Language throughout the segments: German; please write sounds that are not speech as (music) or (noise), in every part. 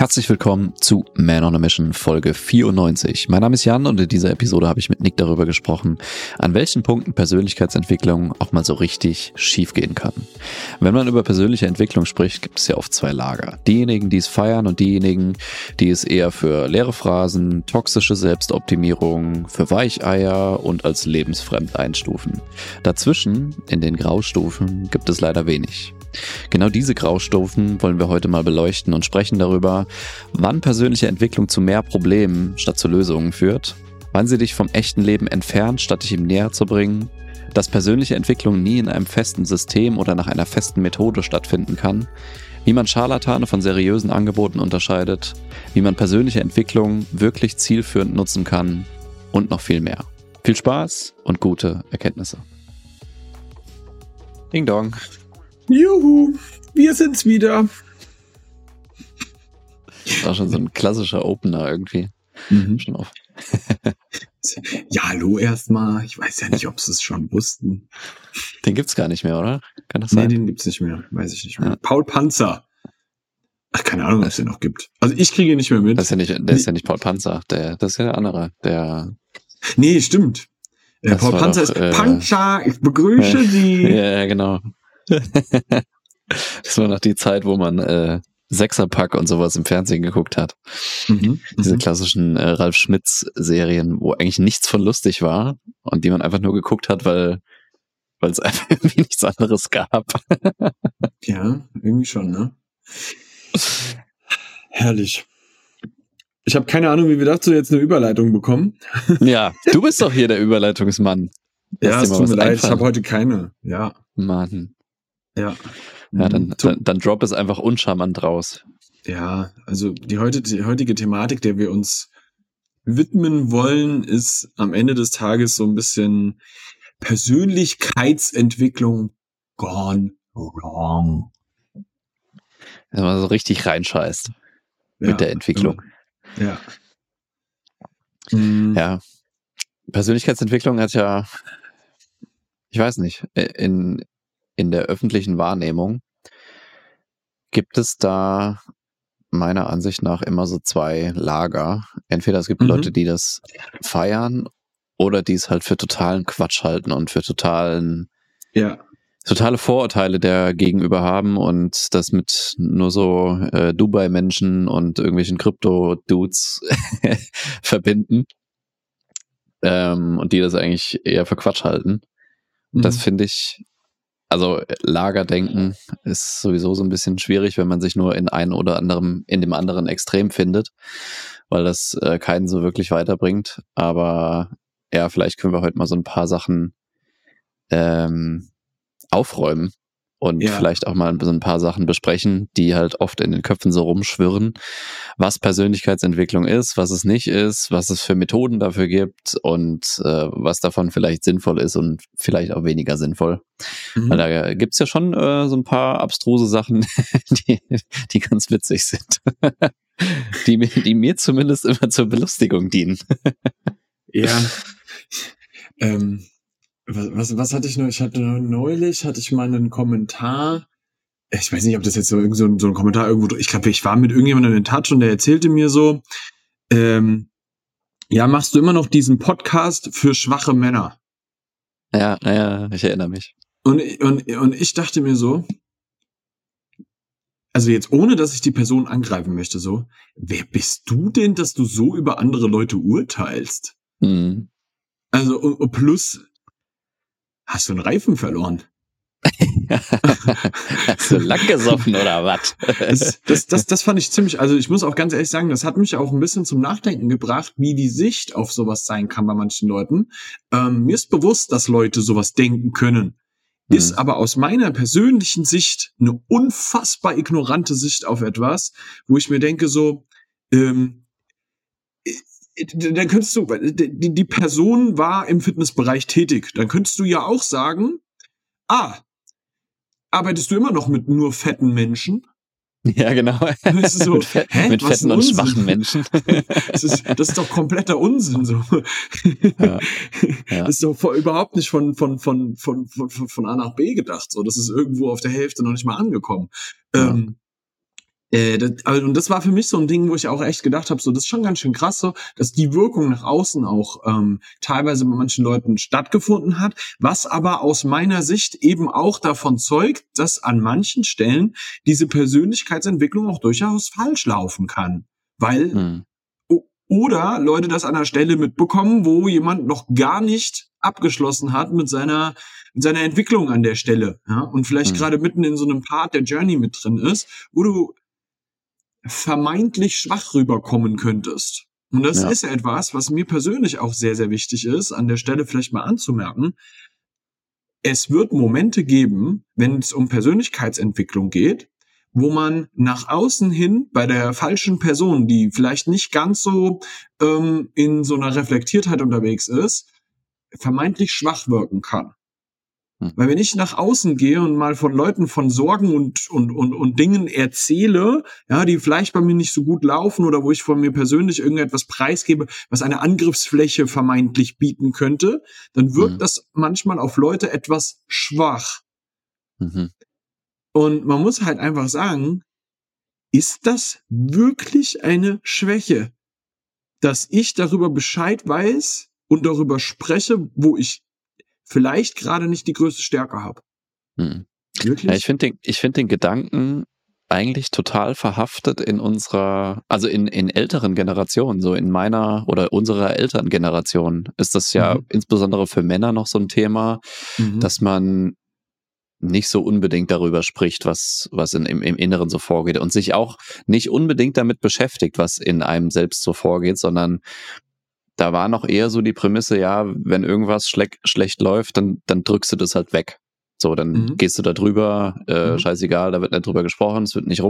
Herzlich willkommen zu Man on a Mission Folge 94. Mein Name ist Jan und in dieser Episode habe ich mit Nick darüber gesprochen, an welchen Punkten Persönlichkeitsentwicklung auch mal so richtig schief gehen kann. Wenn man über persönliche Entwicklung spricht, gibt es ja oft zwei Lager. Diejenigen, die es feiern und diejenigen, die es eher für leere Phrasen, toxische Selbstoptimierung, für Weicheier und als lebensfremd einstufen. Dazwischen, in den Graustufen, gibt es leider wenig. Genau diese Graustufen wollen wir heute mal beleuchten und sprechen darüber, wann persönliche Entwicklung zu mehr Problemen statt zu Lösungen führt, wann sie dich vom echten Leben entfernt, statt dich ihm näher zu bringen, dass persönliche Entwicklung nie in einem festen System oder nach einer festen Methode stattfinden kann, wie man Scharlatane von seriösen Angeboten unterscheidet, wie man persönliche Entwicklung wirklich zielführend nutzen kann und noch viel mehr. Viel Spaß und gute Erkenntnisse. Ding Dong. Juhu, wir sind's wieder. Das war schon so ein klassischer Opener irgendwie. Mhm. Schon auf. (laughs) ja, hallo erstmal. Ich weiß ja nicht, ob sie es schon wussten. Den gibt's gar nicht mehr, oder? Kann das sein? Nee, den gibt's nicht mehr. Weiß ich nicht mehr. Ja. Paul Panzer. Ach, keine Ahnung, ob es den noch gibt. Also ich kriege ihn nicht mehr mit. Das ist ja nicht, der ist ja nicht Paul Panzer. Der, das ist ja der andere. Der. Nee, stimmt. Äh, Paul Panzer doch, ist äh, Panzer. Ich begrüße äh, (laughs) Sie. Ja, genau. (laughs) das war noch die Zeit, wo man äh, Sechserpack und sowas im Fernsehen geguckt hat. Mhm, Diese mhm. klassischen äh, Ralf Schmitz-Serien, wo eigentlich nichts von lustig war und die man einfach nur geguckt hat, weil weil es (laughs) einfach irgendwie nichts anderes gab. ja, irgendwie schon, ne? Herrlich. Ich habe keine Ahnung, wie wir dazu jetzt eine Überleitung bekommen. (laughs) ja, du bist doch hier der Überleitungsmann. ja, es tut mir leid, ich habe heute keine. Ja. Mann. Ja. Ja, dann, mhm. dann, dann drop es einfach uncharmant raus. Ja, also die, heute, die heutige Thematik, der wir uns widmen wollen, ist am Ende des Tages so ein bisschen Persönlichkeitsentwicklung gone wrong. Wenn man so richtig reinscheißt ja, mit der Entwicklung. Ja. Ja. Persönlichkeitsentwicklung hat ja, ich weiß nicht, in, in der öffentlichen Wahrnehmung gibt es da meiner Ansicht nach immer so zwei Lager. Entweder es gibt mhm. Leute, die das feiern oder die es halt für totalen Quatsch halten und für totalen, ja. totale Vorurteile der gegenüber haben und das mit nur so äh, Dubai-Menschen und irgendwelchen Krypto-Dudes (laughs) verbinden. Ähm, und die das eigentlich eher für Quatsch halten. Mhm. Das finde ich also Lagerdenken ist sowieso so ein bisschen schwierig, wenn man sich nur in einem oder anderem, in dem anderen Extrem findet, weil das äh, keinen so wirklich weiterbringt. Aber ja, vielleicht können wir heute mal so ein paar Sachen ähm, aufräumen, und ja. vielleicht auch mal so ein paar Sachen besprechen, die halt oft in den Köpfen so rumschwirren, was Persönlichkeitsentwicklung ist, was es nicht ist, was es für Methoden dafür gibt und äh, was davon vielleicht sinnvoll ist und vielleicht auch weniger sinnvoll. Mhm. Weil da gibt's ja schon äh, so ein paar abstruse Sachen, (laughs) die, die ganz witzig sind. (laughs) die, die mir zumindest immer zur Belustigung dienen. ja. (laughs) Ähm, was, was, was hatte ich noch? Ich hatte neulich, hatte ich mal einen Kommentar. Ich weiß nicht, ob das jetzt so, irgend so, ein, so ein Kommentar irgendwo, ich glaube, ich war mit irgendjemandem in Touch und der erzählte mir so, ähm, ja, machst du immer noch diesen Podcast für schwache Männer? Ja, ja, ich erinnere mich. Und, und, und ich dachte mir so, also jetzt ohne, dass ich die Person angreifen möchte, so, wer bist du denn, dass du so über andere Leute urteilst? Mhm. Also, und plus, Hast du einen Reifen verloren? (laughs) Hast du lang gesoffen oder was? das, das, das, das fand ich ziemlich, also ich muss auch ganz ehrlich sagen, das hat mich auch ein bisschen zum Nachdenken gebracht, wie die Sicht auf sowas sein kann bei manchen Leuten. Ähm, mir ist bewusst, dass Leute sowas denken können. Hm. Ist aber aus meiner persönlichen Sicht eine unfassbar ignorante Sicht auf etwas, wo ich mir denke so, ähm, dann könntest du, die, die Person war im Fitnessbereich tätig. Dann könntest du ja auch sagen, ah, arbeitest du immer noch mit nur fetten Menschen? (laughs) Ja, genau. So, (laughs) mit, Fett, hä, mit fetten und schwachen Menschen. (laughs) das, ist, das ist doch kompletter Unsinn. So. Ja, ja. Das ist doch vor, überhaupt nicht von, von, von, von, von, von A nach B gedacht. So, das ist irgendwo auf der Hälfte noch nicht mal angekommen. Ja. Ähm, Äh, das, also, und das war für mich so ein Ding, wo ich auch echt gedacht habe, so das ist schon ganz schön krass, so dass die Wirkung nach außen auch ähm, teilweise bei manchen Leuten stattgefunden hat, was aber aus meiner Sicht eben auch davon zeugt, dass an manchen Stellen diese Persönlichkeitsentwicklung auch durchaus falsch laufen kann, weil hm. oder Leute das an der Stelle mitbekommen, wo jemand noch gar nicht abgeschlossen hat mit seiner mit seiner Entwicklung an der Stelle, ja, und vielleicht hm. gerade mitten in so einem Part der Journey mit drin ist, wo du vermeintlich schwach rüberkommen könntest. Und das ja. ist etwas, was mir persönlich auch sehr, sehr wichtig ist, an der Stelle vielleicht mal anzumerken. Es wird Momente geben, wenn es um Persönlichkeitsentwicklung geht, wo man nach außen hin bei der falschen Person, die vielleicht nicht ganz so ähm, in so einer Reflektiertheit unterwegs ist, vermeintlich schwach wirken kann. Hm. Weil wenn ich nach außen gehe und mal von Leuten von Sorgen und, und, und, und Dingen erzähle, ja, die vielleicht bei mir nicht so gut laufen oder wo ich von mir persönlich irgendetwas preisgebe, was eine Angriffsfläche vermeintlich bieten könnte, dann wirkt mhm. das manchmal auf Leute etwas schwach. Mhm. Und man muss halt einfach sagen, ist das wirklich eine Schwäche, dass ich darüber Bescheid weiß und darüber spreche, wo ich vielleicht gerade nicht die größte Stärke habe. Hm. Wirklich? Ja, ich finde den, ich finde den Gedanken eigentlich total verhaftet in unserer, also in, in älteren Generationen, so in meiner oder unserer Elterngeneration ist das ja mhm. insbesondere für Männer noch so ein Thema, mhm. dass man nicht so unbedingt darüber spricht, was, was in, im, im Inneren so vorgeht und sich auch nicht unbedingt damit beschäftigt, was in einem selbst so vorgeht, sondern da war noch eher so die Prämisse, ja, wenn irgendwas schle schlecht läuft, dann, dann drückst du das halt weg. So, dann mhm. gehst du da drüber, äh, mhm. scheißegal, da wird nicht drüber gesprochen, es wird nicht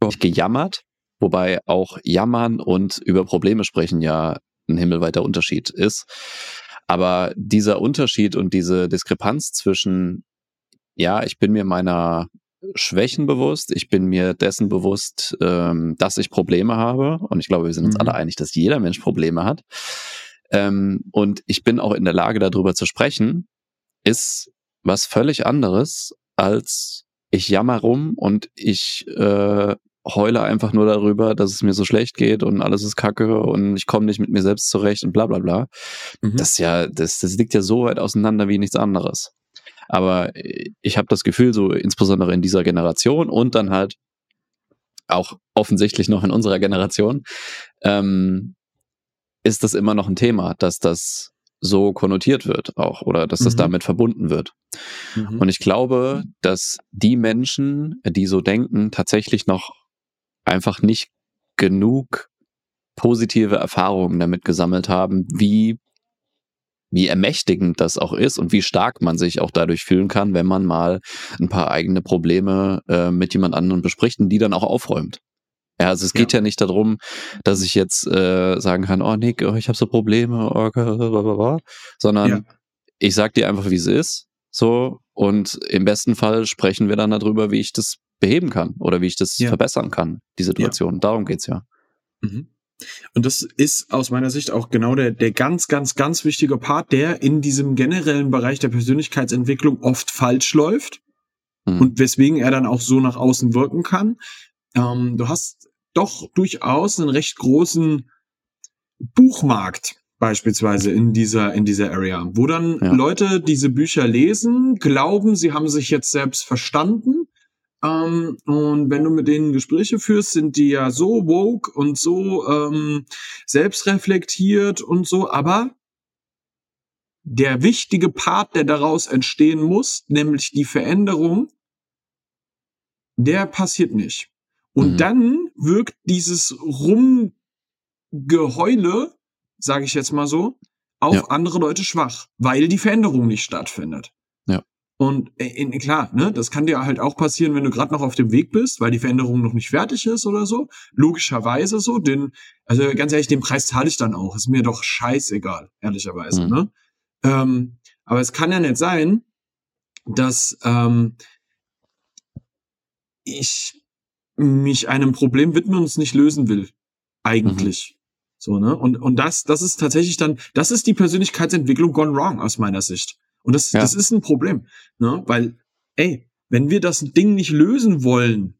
rumgejammert, wobei auch jammern und über Probleme sprechen ja ein himmelweiter Unterschied ist. Aber dieser Unterschied und diese Diskrepanz zwischen, ja, ich bin mir meiner Schwächen bewusst, ich bin mir dessen bewusst, ähm, dass ich Probleme habe. Und ich glaube, wir sind uns mhm. alle einig, dass jeder Mensch Probleme hat. Ähm, und ich bin auch in der Lage, darüber zu sprechen, ist was völlig anderes, als ich jammer rum und ich äh, heule einfach nur darüber, dass es mir so schlecht geht und alles ist kacke und ich komme nicht mit mir selbst zurecht und bla bla bla. Mhm. Das ja, das, das liegt ja so weit auseinander wie nichts anderes. Aber ich habe das Gefühl, so insbesondere in dieser Generation und dann halt auch offensichtlich noch in unserer Generation, ähm, ist das immer noch ein Thema, dass das so konnotiert wird auch oder dass das mhm. damit verbunden wird. Mhm. Und ich glaube, dass die Menschen, die so denken, tatsächlich noch einfach nicht genug positive Erfahrungen damit gesammelt haben, wie wie ermächtigend das auch ist und wie stark man sich auch dadurch fühlen kann, wenn man mal ein paar eigene Probleme äh, mit jemand anderem bespricht und die dann auch aufräumt. Ja, also es geht ja, ja nicht darum, dass ich jetzt äh, sagen kann, oh Nick, oh, ich habe so Probleme, oh, blablabla, sondern ja. ich sag dir einfach, wie es ist, so und im besten Fall sprechen wir dann darüber, wie ich das beheben kann oder wie ich das ja. verbessern kann, die Situation. Darum geht's ja. Mhm. Und das ist aus meiner Sicht auch genau der, der ganz, ganz, ganz wichtige Part, der in diesem generellen Bereich der Persönlichkeitsentwicklung oft falsch läuft mhm. und weswegen er dann auch so nach außen wirken kann. Ähm, du hast doch durchaus einen recht großen Buchmarkt beispielsweise in dieser in dieser Area, wo dann ja. Leute diese Bücher lesen, glauben, sie haben sich jetzt selbst verstanden ähm, und wenn du mit denen Gespräche führst, sind die ja so woke und so ähm, selbstreflektiert und so, aber der wichtige Part, der daraus entstehen muss, nämlich die Veränderung, der passiert nicht. Und mhm. dann wirkt dieses Rumgeheule, sage ich jetzt mal so, auf ja. andere Leute schwach, weil die Veränderung nicht stattfindet. Und äh, klar, ne, das kann dir halt auch passieren, wenn du gerade noch auf dem Weg bist, weil die Veränderung noch nicht fertig ist oder so. Logischerweise so, denn, also ganz ehrlich, den Preis zahle ich dann auch. Ist mir doch scheißegal, ehrlicherweise. Mhm. Ne? Ähm, aber es kann ja nicht sein, dass ähm, ich mich einem Problem widmen und es nicht lösen will. Eigentlich. Mhm. So, ne? Und, und das, das ist tatsächlich dann, das ist die Persönlichkeitsentwicklung gone wrong aus meiner Sicht. Und das, ja. das ist ein Problem, ne? weil, ey, wenn wir das Ding nicht lösen wollen,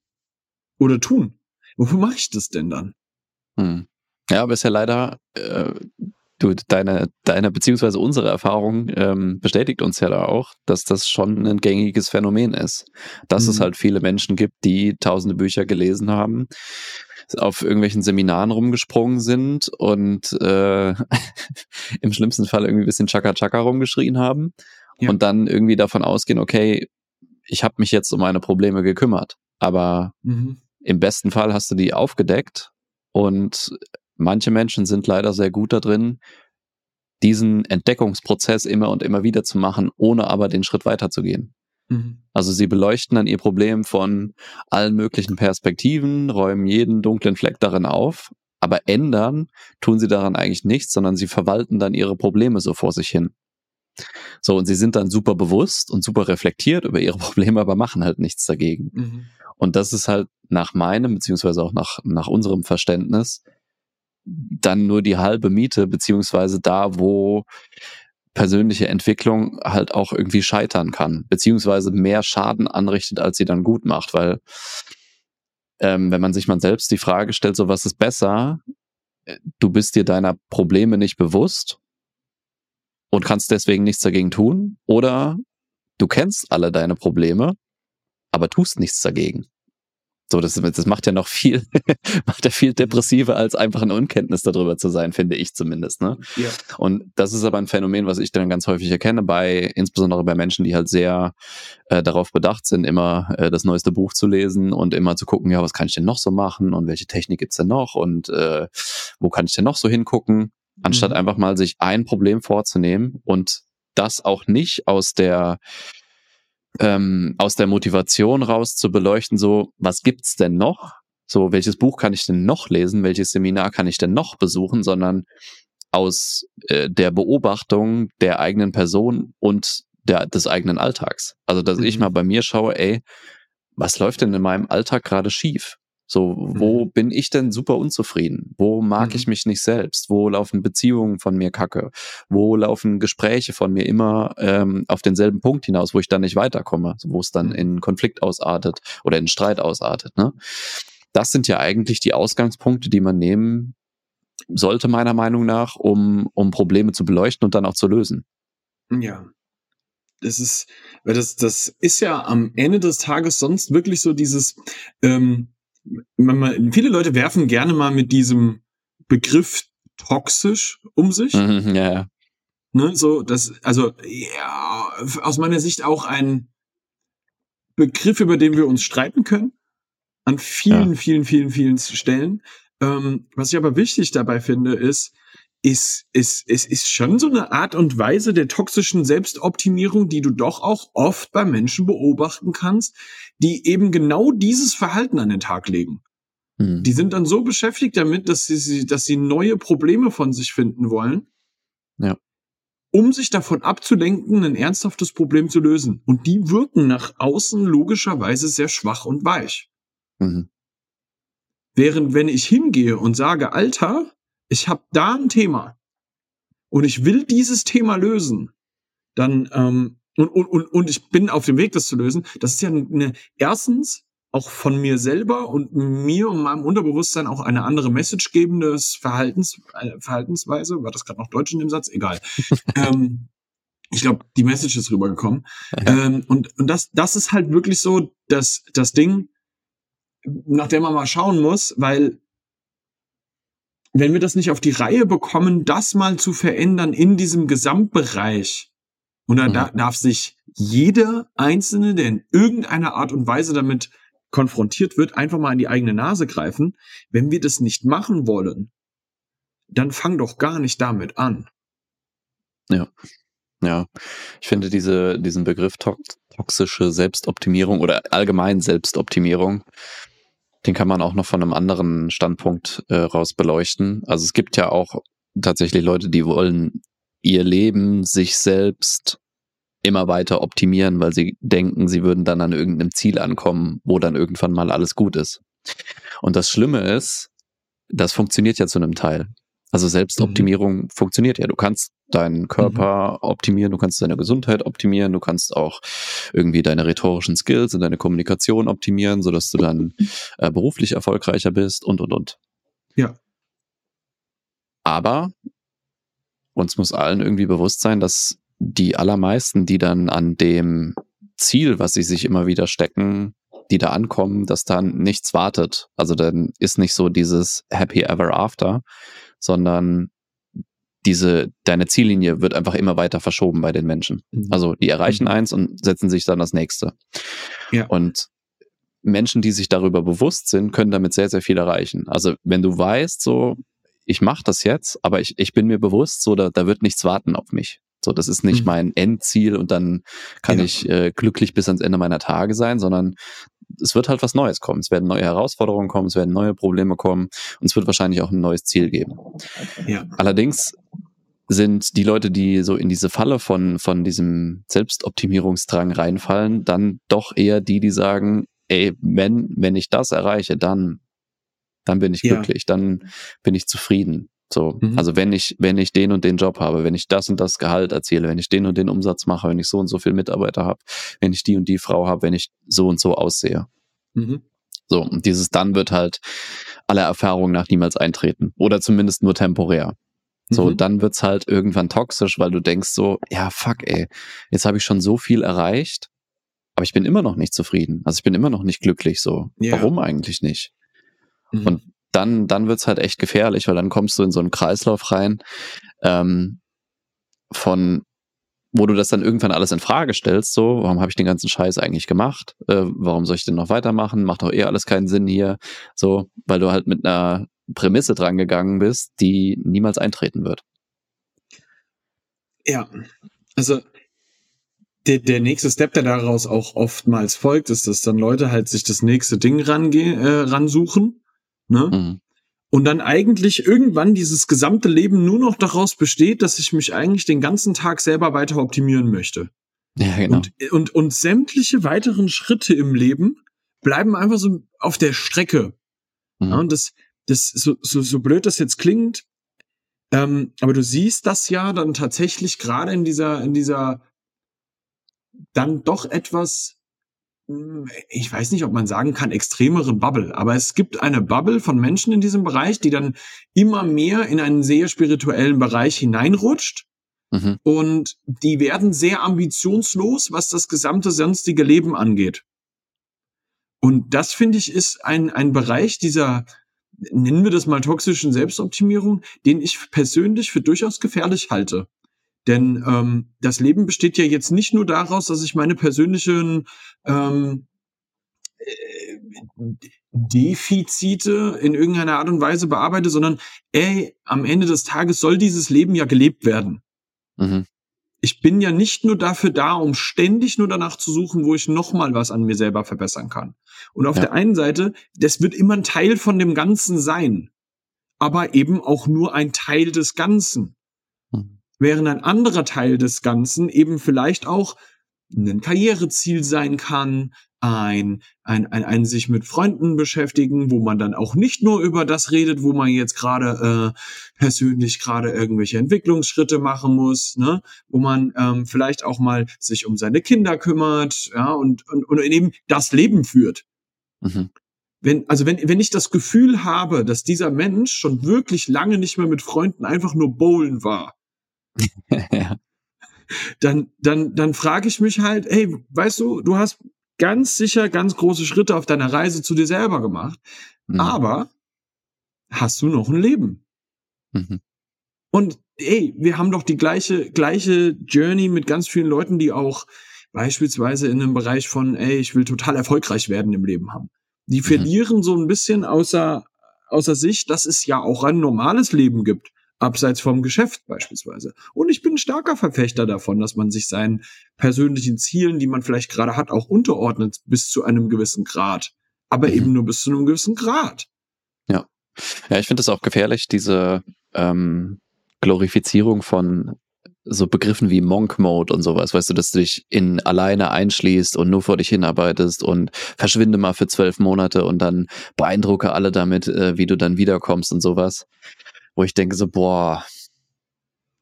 oder tun? Wofür mache ich das denn dann? Hm. Ja, aber ist ja leider, äh, du, deine, deine, beziehungsweise unsere Erfahrung ähm, bestätigt uns ja da auch, dass das schon ein gängiges Phänomen ist. Dass mhm. es halt viele Menschen gibt, die tausende Bücher gelesen haben, auf irgendwelchen Seminaren rumgesprungen sind und äh, (laughs) im schlimmsten Fall irgendwie ein bisschen Chaka Chaka rumgeschrien haben ja. und dann irgendwie davon ausgehen, okay, ich habe mich jetzt um meine Probleme gekümmert. Aber mhm. im besten Fall hast du die aufgedeckt und manche Menschen sind leider sehr gut da drin, diesen Entdeckungsprozess immer und immer wieder zu machen, ohne aber den Schritt weiterzugehen. Mhm. Also sie beleuchten dann ihr Problem von allen möglichen Perspektiven, räumen jeden dunklen Fleck darin auf, aber ändern tun sie daran eigentlich nichts, sondern sie verwalten dann ihre Probleme so vor sich hin. So, und sie sind dann super bewusst und super reflektiert über ihre (laughs) Probleme, aber machen halt nichts dagegen. Mhm. Und das ist halt nach meinem, beziehungsweise auch nach, nach unserem Verständnis, dann nur die halbe Miete, beziehungsweise da, wo persönliche Entwicklung halt auch irgendwie scheitern kann, beziehungsweise mehr Schaden anrichtet, als sie dann gut macht, weil ähm, wenn man sich mal selbst die Frage stellt, so was ist besser, äh, du bist dir deiner Probleme nicht bewusst und kannst deswegen nichts dagegen tun, oder du kennst alle deine Probleme, aber tust nichts dagegen. So, das, das macht ja noch viel, (laughs) macht ja viel depressiver, als einfach eine Unkenntnis darüber zu sein, finde ich zumindest. Ne? Ja. Und das ist aber ein Phänomen, was ich dann ganz häufig erkenne, bei, insbesondere bei Menschen, die halt sehr äh, darauf bedacht sind, immer äh, das neueste Buch zu lesen und immer zu gucken, ja, was kann ich denn noch so machen und welche Technik gibt's denn noch und äh, wo kann ich denn noch so hingucken, anstatt mhm. einfach mal sich ein Problem vorzunehmen und das auch nicht aus der ähm, aus der Motivation raus zu beleuchten, so, was gibt's denn noch? So, welches Buch kann ich denn noch lesen? Welches Seminar kann ich denn noch besuchen? Sondern aus äh, der Beobachtung der eigenen Person und der, des eigenen Alltags. Also, dass mhm. ich mal bei mir schaue, ey, was läuft denn in meinem Alltag gerade schief? So, wo mhm. bin ich denn super unzufrieden? Wo mag mhm. ich mich nicht selbst? Wo laufen Beziehungen von mir kacke? Wo laufen Gespräche von mir immer ähm, auf denselben Punkt hinaus, wo ich dann nicht weiterkomme, wo es dann mhm. in Konflikt ausartet oder in Streit ausartet? Ne? Das sind ja eigentlich die Ausgangspunkte, die man nehmen sollte, meiner Meinung nach, um, um Probleme zu beleuchten und dann auch zu lösen. Ja, das ist, weil das, das ist ja am Ende des Tages sonst wirklich so dieses, ähm, man, viele Leute werfen gerne mal mit diesem Begriff toxisch um sich. Mhm, ja, ja. Ne, so, das, also, ja, aus meiner Sicht auch ein Begriff, über den wir uns streiten können. An vielen, ja. vielen, vielen, vielen Stellen. Ähm, was ich aber wichtig dabei finde, ist, ist, ist, ist, ist schon so eine Art und Weise der toxischen Selbstoptimierung, die du doch auch oft bei Menschen beobachten kannst, die eben genau dieses Verhalten an den Tag legen. Mhm. Die sind dann so beschäftigt damit, dass sie, dass sie neue Probleme von sich finden wollen. Ja. Um sich davon abzulenken, ein ernsthaftes Problem zu lösen. Und die wirken nach außen logischerweise sehr schwach und weich. Mhm. Während wenn ich hingehe und sage, Alter, ich habe da ein Thema und ich will dieses Thema lösen, dann ähm, und, und, und, und ich bin auf dem Weg, das zu lösen. Das ist ja eine, erstens auch von mir selber und mir und meinem Unterbewusstsein auch eine andere Message gebendes Verhaltens, äh, Verhaltensweise. War das gerade noch Deutsch in dem Satz? Egal. (laughs) ähm, ich glaube, die Message ist rübergekommen. ähm, und und das, das ist halt wirklich so dass das Ding, nach dem man mal schauen muss, weil wenn wir das nicht auf die Reihe bekommen, das mal zu verändern in diesem Gesamtbereich, und dann mhm. darf sich jeder Einzelne, der in irgendeiner Art und Weise damit konfrontiert wird, einfach mal in die eigene Nase greifen. Wenn wir das nicht machen wollen, dann fang doch gar nicht damit an. Ja. Ja, ich finde diese, diesen Begriff toxische Selbstoptimierung oder allgemein Selbstoptimierung den kann man auch noch von einem anderen Standpunkt äh, raus beleuchten. Also es gibt ja auch tatsächlich Leute, die wollen ihr Leben, sich selbst immer weiter optimieren, weil sie denken, sie würden dann an irgendeinem Ziel ankommen, wo dann irgendwann mal alles gut ist. Und das Schlimme ist, das funktioniert ja zu einem Teil. Also Selbstoptimierung mhm. funktioniert ja. Du kannst deinen Körper mhm. optimieren, du kannst deine Gesundheit optimieren, du kannst auch irgendwie deine rhetorischen Skills und deine Kommunikation optimieren, sodass du dann (laughs) äh, beruflich erfolgreicher bist und und und. Ja. Aber uns muss allen irgendwie bewusst sein, dass die allermeisten, die dann an dem Ziel, was sie sich immer wieder stecken, die da ankommen, dass dann nichts wartet. Also dann ist nicht so dieses Happy Ever After, sondern diese, deine Ziellinie wird einfach immer weiter verschoben bei den Menschen. Mhm. Also die erreichen mhm. eins und setzen sich dann das nächste. Ja. Und Menschen, die sich darüber bewusst sind, können damit sehr, sehr viel erreichen. Also wenn du weißt, so, ich mache das jetzt, aber ich, ich bin mir bewusst, so, da, da wird nichts warten auf mich. So, das ist nicht mhm. mein Endziel und dann kann ja. ich äh, glücklich bis ans Ende meiner Tage sein, sondern es wird halt was Neues kommen. Es werden neue Herausforderungen kommen, es werden neue Probleme kommen und es wird wahrscheinlich auch ein neues Ziel geben. Ja. Allerdings sind die Leute, die so in diese Falle von, von diesem Selbstoptimierungsdrang reinfallen, dann doch eher die, die sagen, ey, wenn, wenn ich das erreiche, dann, dann bin ich ja. glücklich, dann bin ich zufrieden. So, mhm. also wenn ich, wenn ich den und den Job habe, wenn ich das und das Gehalt erziele, wenn ich den und den Umsatz mache, wenn ich so und so viel Mitarbeiter habe, wenn ich die und die Frau habe, wenn ich so und so aussehe. Mhm. So, und dieses dann wird halt aller Erfahrung nach niemals eintreten. Oder zumindest nur temporär. So, mhm. dann wird's halt irgendwann toxisch, weil du denkst so, ja, fuck, ey, jetzt habe ich schon so viel erreicht, aber ich bin immer noch nicht zufrieden. Also ich bin immer noch nicht glücklich so. Yeah. Warum eigentlich nicht? Mhm. Und dann, dann wird's halt echt gefährlich, weil dann kommst du in so einen Kreislauf rein, ähm, von wo du das dann irgendwann alles in Frage stellst, so, warum habe ich den ganzen Scheiß eigentlich gemacht? Äh, warum soll ich denn noch weitermachen? Macht doch eh alles keinen Sinn hier. So, weil du halt mit einer Prämisse drangegangen bist, die niemals eintreten wird. Ja, also der, der nächste Step, der daraus auch oftmals folgt, ist, dass dann Leute halt sich das nächste Ding rangehen, äh, ransuchen, ne? Mhm. Und dann eigentlich irgendwann dieses gesamte Leben nur noch daraus besteht, dass ich mich eigentlich den ganzen Tag selber weiter optimieren möchte. Ja, genau. Und, und, und sämtliche weiteren Schritte im Leben bleiben einfach so auf der Strecke. Mhm. Ja, und das, das, so, so, so blöd das jetzt klingt, ähm, aber du siehst das ja dann tatsächlich gerade in dieser, in dieser dann doch etwas, hm, ich weiß nicht, ob man sagen kann, extremere Bubble, aber es gibt eine Bubble von Menschen in diesem Bereich, die dann immer mehr in einen sehr spirituellen Bereich hineinrutscht. Mhm. Und die werden sehr ambitionslos, was das gesamte sonstige Leben angeht. Und das finde ich ist ein, ein Bereich dieser, nennen wir das mal toxischen Selbstoptimierung, den ich persönlich für durchaus gefährlich halte. Denn ähm, das Leben besteht ja jetzt nicht nur daraus, dass ich meine persönlichen ähm, äh, Defizite in irgendeiner Art und Weise bearbeite, sondern ey, am Ende des Tages soll dieses Leben ja gelebt werden. Mhm ich bin ja nicht nur dafür da, um ständig nur danach zu suchen, wo ich noch mal was an mir selber verbessern kann. Und auf ja. der einen Seite, das wird immer ein Teil von dem Ganzen sein, aber eben auch nur ein Teil des Ganzen. Mhm. Während ein anderer Teil des Ganzen eben vielleicht auch ein Karriereziel sein kann, ein, ein, ein, ein sich mit Freunden beschäftigen, wo man dann auch nicht nur über das redet, wo man jetzt gerade äh, persönlich gerade irgendwelche Entwicklungsschritte machen muss, ne? wo man ähm, vielleicht auch mal sich um seine Kinder kümmert, ja, und, und, und eben das Leben führt. Mhm. Wenn, also wenn, wenn ich das Gefühl habe, dass dieser Mensch schon wirklich lange nicht mehr mit Freunden einfach nur bowlen war, (laughs) ja. Dann, dann, dann frage ich mich halt, hey, weißt du, du hast ganz sicher ganz große Schritte auf deiner Reise zu dir selber gemacht. Mhm. Aber hast du noch ein Leben? Mhm. Und ey, wir haben doch die gleiche, gleiche Journey mit ganz vielen Leuten, die auch beispielsweise in einem Bereich von, ey, ich will total erfolgreich werden im Leben haben. Die mhm. verlieren so ein bisschen außer, außer sich, dass es ja auch ein normales Leben gibt abseits vom Geschäft beispielsweise. Und ich bin ein starker Verfechter davon, dass man sich seinen persönlichen Zielen, die man vielleicht gerade hat, auch unterordnet bis zu einem gewissen Grad. Aber mhm. eben nur bis zu einem gewissen Grad. Ja. Ja, ich finde es auch gefährlich, diese ähm, Glorifizierung von so Begriffen wie Monk Mode und sowas, weißt du, dass du dich in alleine einschließt und nur vor dich hinarbeitest und verschwinde mal für zwölf Monate und dann beeindrucke alle damit, äh, wie du dann wiederkommst und sowas wo ich denke so, boah,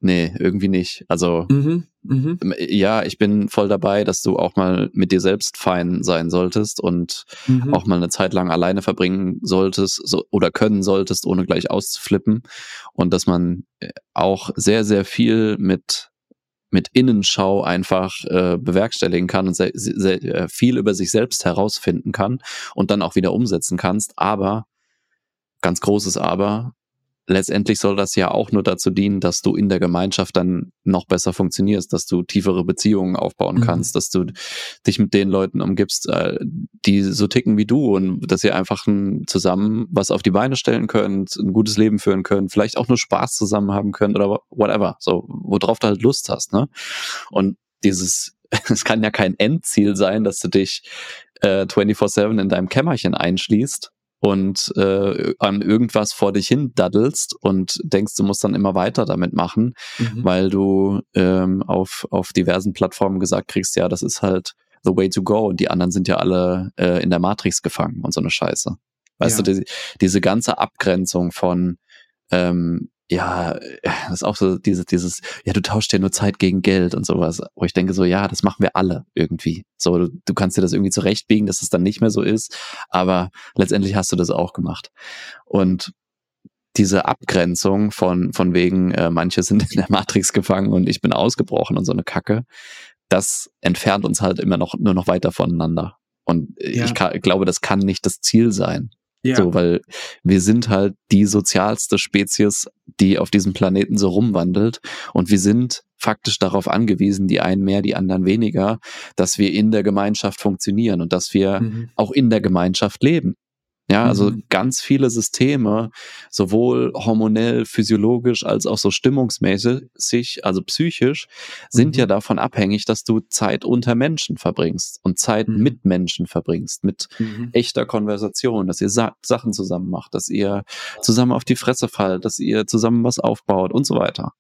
nee, irgendwie nicht. Also mhm, mh. ja, ich bin voll dabei, dass du auch mal mit dir selbst fein sein solltest und mhm. auch mal eine Zeit lang alleine verbringen solltest so, oder können solltest, ohne gleich auszuflippen. Und dass man äh, auch sehr, sehr viel mit mit Innenschau einfach äh, bewerkstelligen kann und sehr, sehr, äh, viel über sich selbst herausfinden kann und dann auch wieder umsetzen kannst. Aber, ganz großes Aber, letztendlich soll das ja auch nur dazu dienen, dass du in der Gemeinschaft dann noch besser funktionierst, dass du tiefere Beziehungen aufbauen mhm. kannst, dass du dich mit den Leuten umgibst, äh, die so ticken wie du und dass ihr einfach zusammen was auf die Beine stellen könnt, ein gutes Leben führen könnt, vielleicht auch nur Spaß zusammen haben könnt oder whatever, so worauf du halt Lust hast, ne? Und dieses, (laughs) es kann ja kein Endziel sein, dass du dich äh, 24/7 in deinem Kämmerchen einschließt und äh, an irgendwas vor dich hin daddelst und denkst, du musst dann immer weiter damit machen, mhm. weil du ähm, auf, auf diversen Plattformen gesagt kriegst, ja, das ist halt the way to go und die anderen sind ja alle äh, in der Matrix gefangen und so eine Scheiße. Weißt ja. du, die, diese ganze Abgrenzung von ähm, ja, das ist auch so dieses, dieses, ja, du tauschst ja nur Zeit gegen Geld und sowas, wo ich denke so, ja, das machen wir alle irgendwie. So, du, du kannst dir das irgendwie zurechtbiegen, dass es dann nicht mehr so ist, aber letztendlich hast du das auch gemacht. Und diese Abgrenzung von, von wegen, äh, manche sind in der Matrix gefangen und ich bin ausgebrochen und so eine Kacke, das entfernt uns halt immer noch, nur noch weiter voneinander. Und ja. ich glaube, das kann nicht das Ziel sein. Ja. So, weil wir sind halt die sozialste Spezies, die auf diesem Planeten so rumwandelt. Und wir sind faktisch darauf angewiesen, die einen mehr, die anderen weniger, dass wir in der Gemeinschaft funktionieren und dass wir mhm. auch in der Gemeinschaft leben. Ja, also mhm. ganz viele Systeme, sowohl hormonell, physiologisch als auch so stimmungsmäßig, also psychisch, sind mhm. ja davon abhängig, dass du Zeit unter Menschen verbringst und Zeit mhm. mit Menschen verbringst, mit mhm. echter Konversation, dass ihr Sa Sachen zusammen macht, dass ihr zusammen auf die Fresse fallt, dass ihr zusammen was aufbaut und so weiter.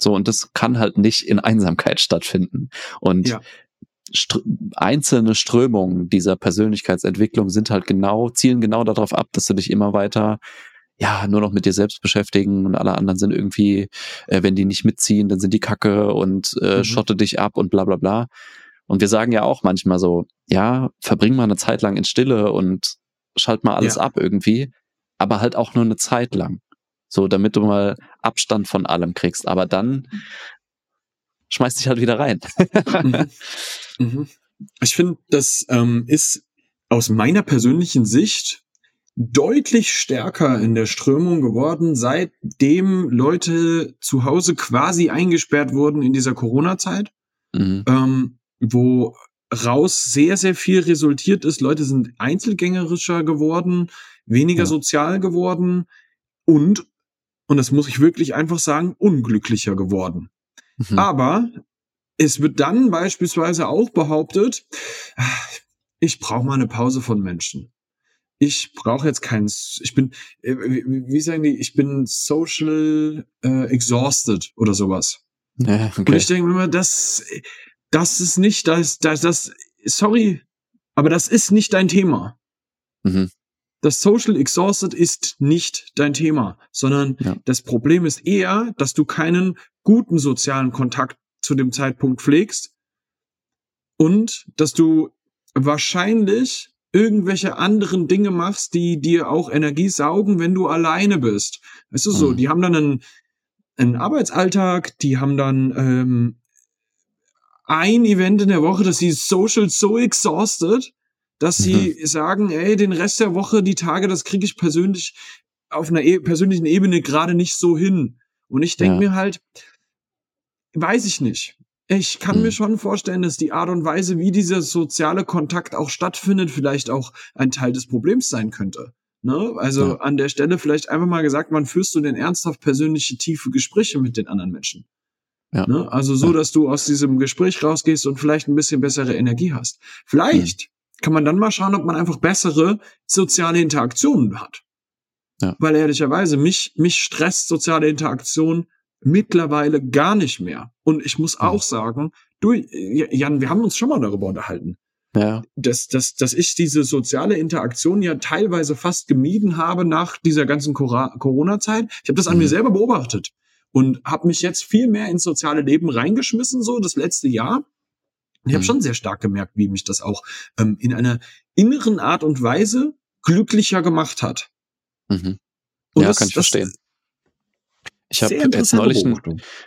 So, und das kann halt nicht in Einsamkeit stattfinden. Und ja. Str einzelne Strömungen dieser Persönlichkeitsentwicklung sind halt genau, zielen genau darauf ab, dass du dich immer weiter ja, nur noch mit dir selbst beschäftigen und alle anderen sind irgendwie, äh, wenn die nicht mitziehen, dann sind die Kacke und äh, mhm. schotte dich ab und bla bla bla. Und wir sagen ja auch manchmal so, ja, verbring mal eine Zeit lang in Stille und schalt mal alles ja. ab irgendwie, aber halt auch nur eine Zeit lang. So, damit du mal Abstand von allem kriegst. Aber dann schmeiß dich halt wieder rein. (laughs) mhm. Mhm. Ich finde, das ähm, ist aus meiner persönlichen Sicht deutlich stärker in der Strömung geworden, seitdem Leute zu Hause quasi eingesperrt wurden in dieser Corona-Zeit, mhm. ähm, wo raus sehr, sehr viel resultiert ist. Leute sind einzelgängerischer geworden, weniger ja. sozial geworden und, und das muss ich wirklich einfach sagen, unglücklicher geworden. Mhm. Aber es wird dann beispielsweise auch behauptet, ich brauche mal eine Pause von Menschen. Ich brauche jetzt keinen, ich bin, äh, wie sagen die, ich bin social äh, exhausted oder sowas. Ja, okay. Und ich denke immer, das, das ist nicht, das, das, das, sorry, aber das ist nicht dein Thema. Mhm. Das Social Exhausted ist nicht dein Thema, sondern ja. das Problem ist eher, dass du keinen guten sozialen Kontakt zu dem Zeitpunkt pflegst und dass du wahrscheinlich irgendwelche anderen Dinge machst, die dir auch Energie saugen, wenn du alleine bist. Weißt du so, mhm. die haben dann einen, einen Arbeitsalltag, die haben dann ähm, ein Event in der Woche, dass sie social so exhausted, dass sie mhm. sagen, ey, den Rest der Woche, die Tage, das kriege ich persönlich auf einer e persönlichen Ebene gerade nicht so hin. Und ich denke ja. mir halt, weiß ich nicht. Ich kann hm. mir schon vorstellen, dass die Art und Weise, wie dieser soziale Kontakt auch stattfindet, vielleicht auch ein Teil des Problems sein könnte. Ne? Also ja. an der Stelle vielleicht einfach mal gesagt, wann führst du denn ernsthaft persönliche, tiefe Gespräche mit den anderen Menschen? Ja. Ne? Also so, dass du aus diesem Gespräch rausgehst und vielleicht ein bisschen bessere Energie hast. Vielleicht. Kann man dann mal schauen, ob man einfach bessere soziale Interaktionen hat. Ja. Weil ehrlicherweise mich, mich stresst soziale Interaktion mittlerweile gar nicht mehr. Und ich muss auch sagen, du, Jan, wir haben uns schon mal darüber unterhalten. Ja. Dass, dass, dass ich diese soziale Interaktion ja teilweise fast gemieden habe nach dieser ganzen Corona-Zeit. Ich habe das an mhm. mir selber beobachtet. und habe mich jetzt viel mehr ins soziale Leben reingeschmissen, so das letzte Jahr. Und ich habe mhm. schon sehr stark gemerkt, wie mich das auch ähm, in einer inneren Art und Weise glücklicher gemacht hat. Mhm. Ja, das, kann ich verstehen. Ich habe jetzt neulich, ein,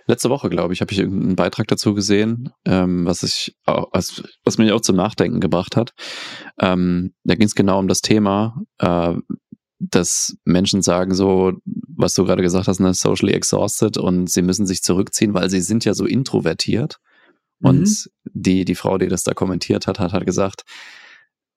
letzte Woche, glaube ich, habe ich irgendeinen Beitrag dazu gesehen, ähm, was ich, was, was mich auch zum Nachdenken gebracht hat. Ähm, da ging es genau um das Thema, äh, dass Menschen sagen so, was du gerade gesagt hast, ne, socially exhausted und sie müssen sich zurückziehen, weil sie sind ja so introvertiert. Mhm. Und die, die Frau, die das da kommentiert hat, hat halt gesagt,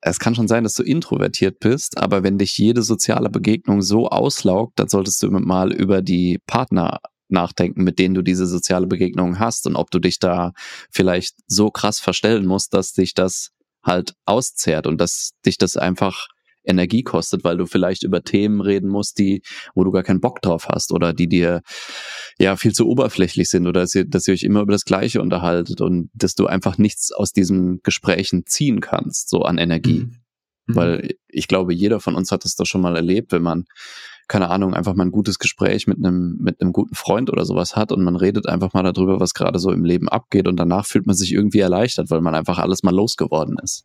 es kann schon sein, dass du introvertiert bist, aber wenn dich jede soziale Begegnung so auslaugt, dann solltest du mal über die Partner nachdenken, mit denen du diese soziale Begegnung hast und ob du dich da vielleicht so krass verstellen musst, dass dich das halt auszehrt und dass dich das einfach Energie kostet, weil du vielleicht über Themen reden musst, die, wo du gar keinen Bock drauf hast oder die dir ja viel zu oberflächlich sind oder dass ihr, dass ihr euch immer über das Gleiche unterhaltet und dass du einfach nichts aus diesen Gesprächen ziehen kannst, so an Energie. Mhm. mhm. Weil ich glaube, jeder von uns hat es doch schon mal erlebt, wenn man keine Ahnung, einfach mal ein gutes Gespräch mit einem, mit einem guten Freund oder sowas hat und man redet einfach mal darüber, was gerade so im Leben abgeht und danach fühlt man sich irgendwie erleichtert, weil man einfach alles mal losgeworden ist.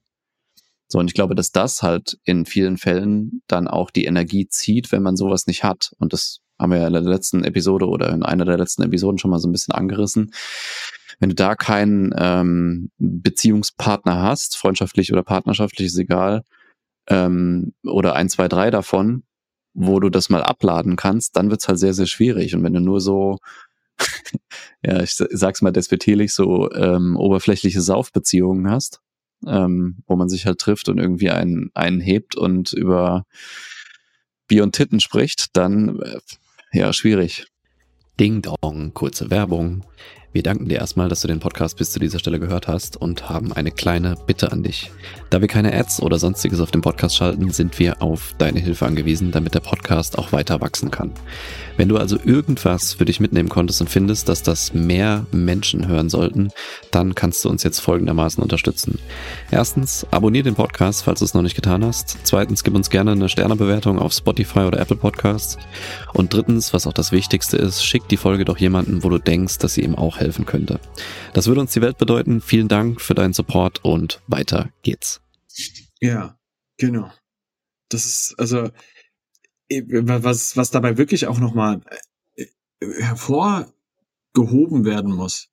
So, und ich glaube, dass das halt in vielen Fällen dann auch die Energie zieht, wenn man sowas nicht hat. Und das haben wir ja in der letzten Episode oder in einer der letzten Episoden schon mal so ein bisschen angerissen. Wenn du da keinen ähm, Beziehungspartner hast, freundschaftlich oder partnerschaftlich, ist egal, ähm, oder ein, zwei, drei davon, wo du das mal abladen kannst, dann wird's halt sehr, sehr schwierig. Und wenn du nur so, (laughs) ja, ich sag's mal despektierlich, so ähm, oberflächliche Saufbeziehungen hast, ähm, wo man sich halt trifft und irgendwie einen, einen hebt und über Bier und Titten spricht, dann äh, ja, schwierig. Ding Dong, kurze Werbung. Wir danken dir erstmal, dass du den Podcast bis zu dieser Stelle gehört hast und haben eine kleine Bitte an dich. Da wir keine Ads oder sonstiges auf dem Podcast schalten, sind wir auf deine Hilfe angewiesen, damit der Podcast auch weiter wachsen kann. Wenn du also irgendwas für dich mitnehmen konntest und findest, dass das mehr Menschen hören sollten, dann kannst du uns jetzt folgendermaßen unterstützen. Erstens, abonniere den Podcast, falls du es noch nicht getan hast. Zweitens, gib uns gerne eine Sternebewertung auf Spotify oder Apple Podcasts. Und drittens, was auch das Wichtigste ist, schick die Folge doch jemanden, wo du denkst, dass sie ihm auch helfen könnte. Das würde uns die Welt bedeuten. Vielen Dank für deinen Support und weiter geht's. Ja, genau. Das ist, also, was, was dabei wirklich auch nochmal äh, hervorgehoben werden muss,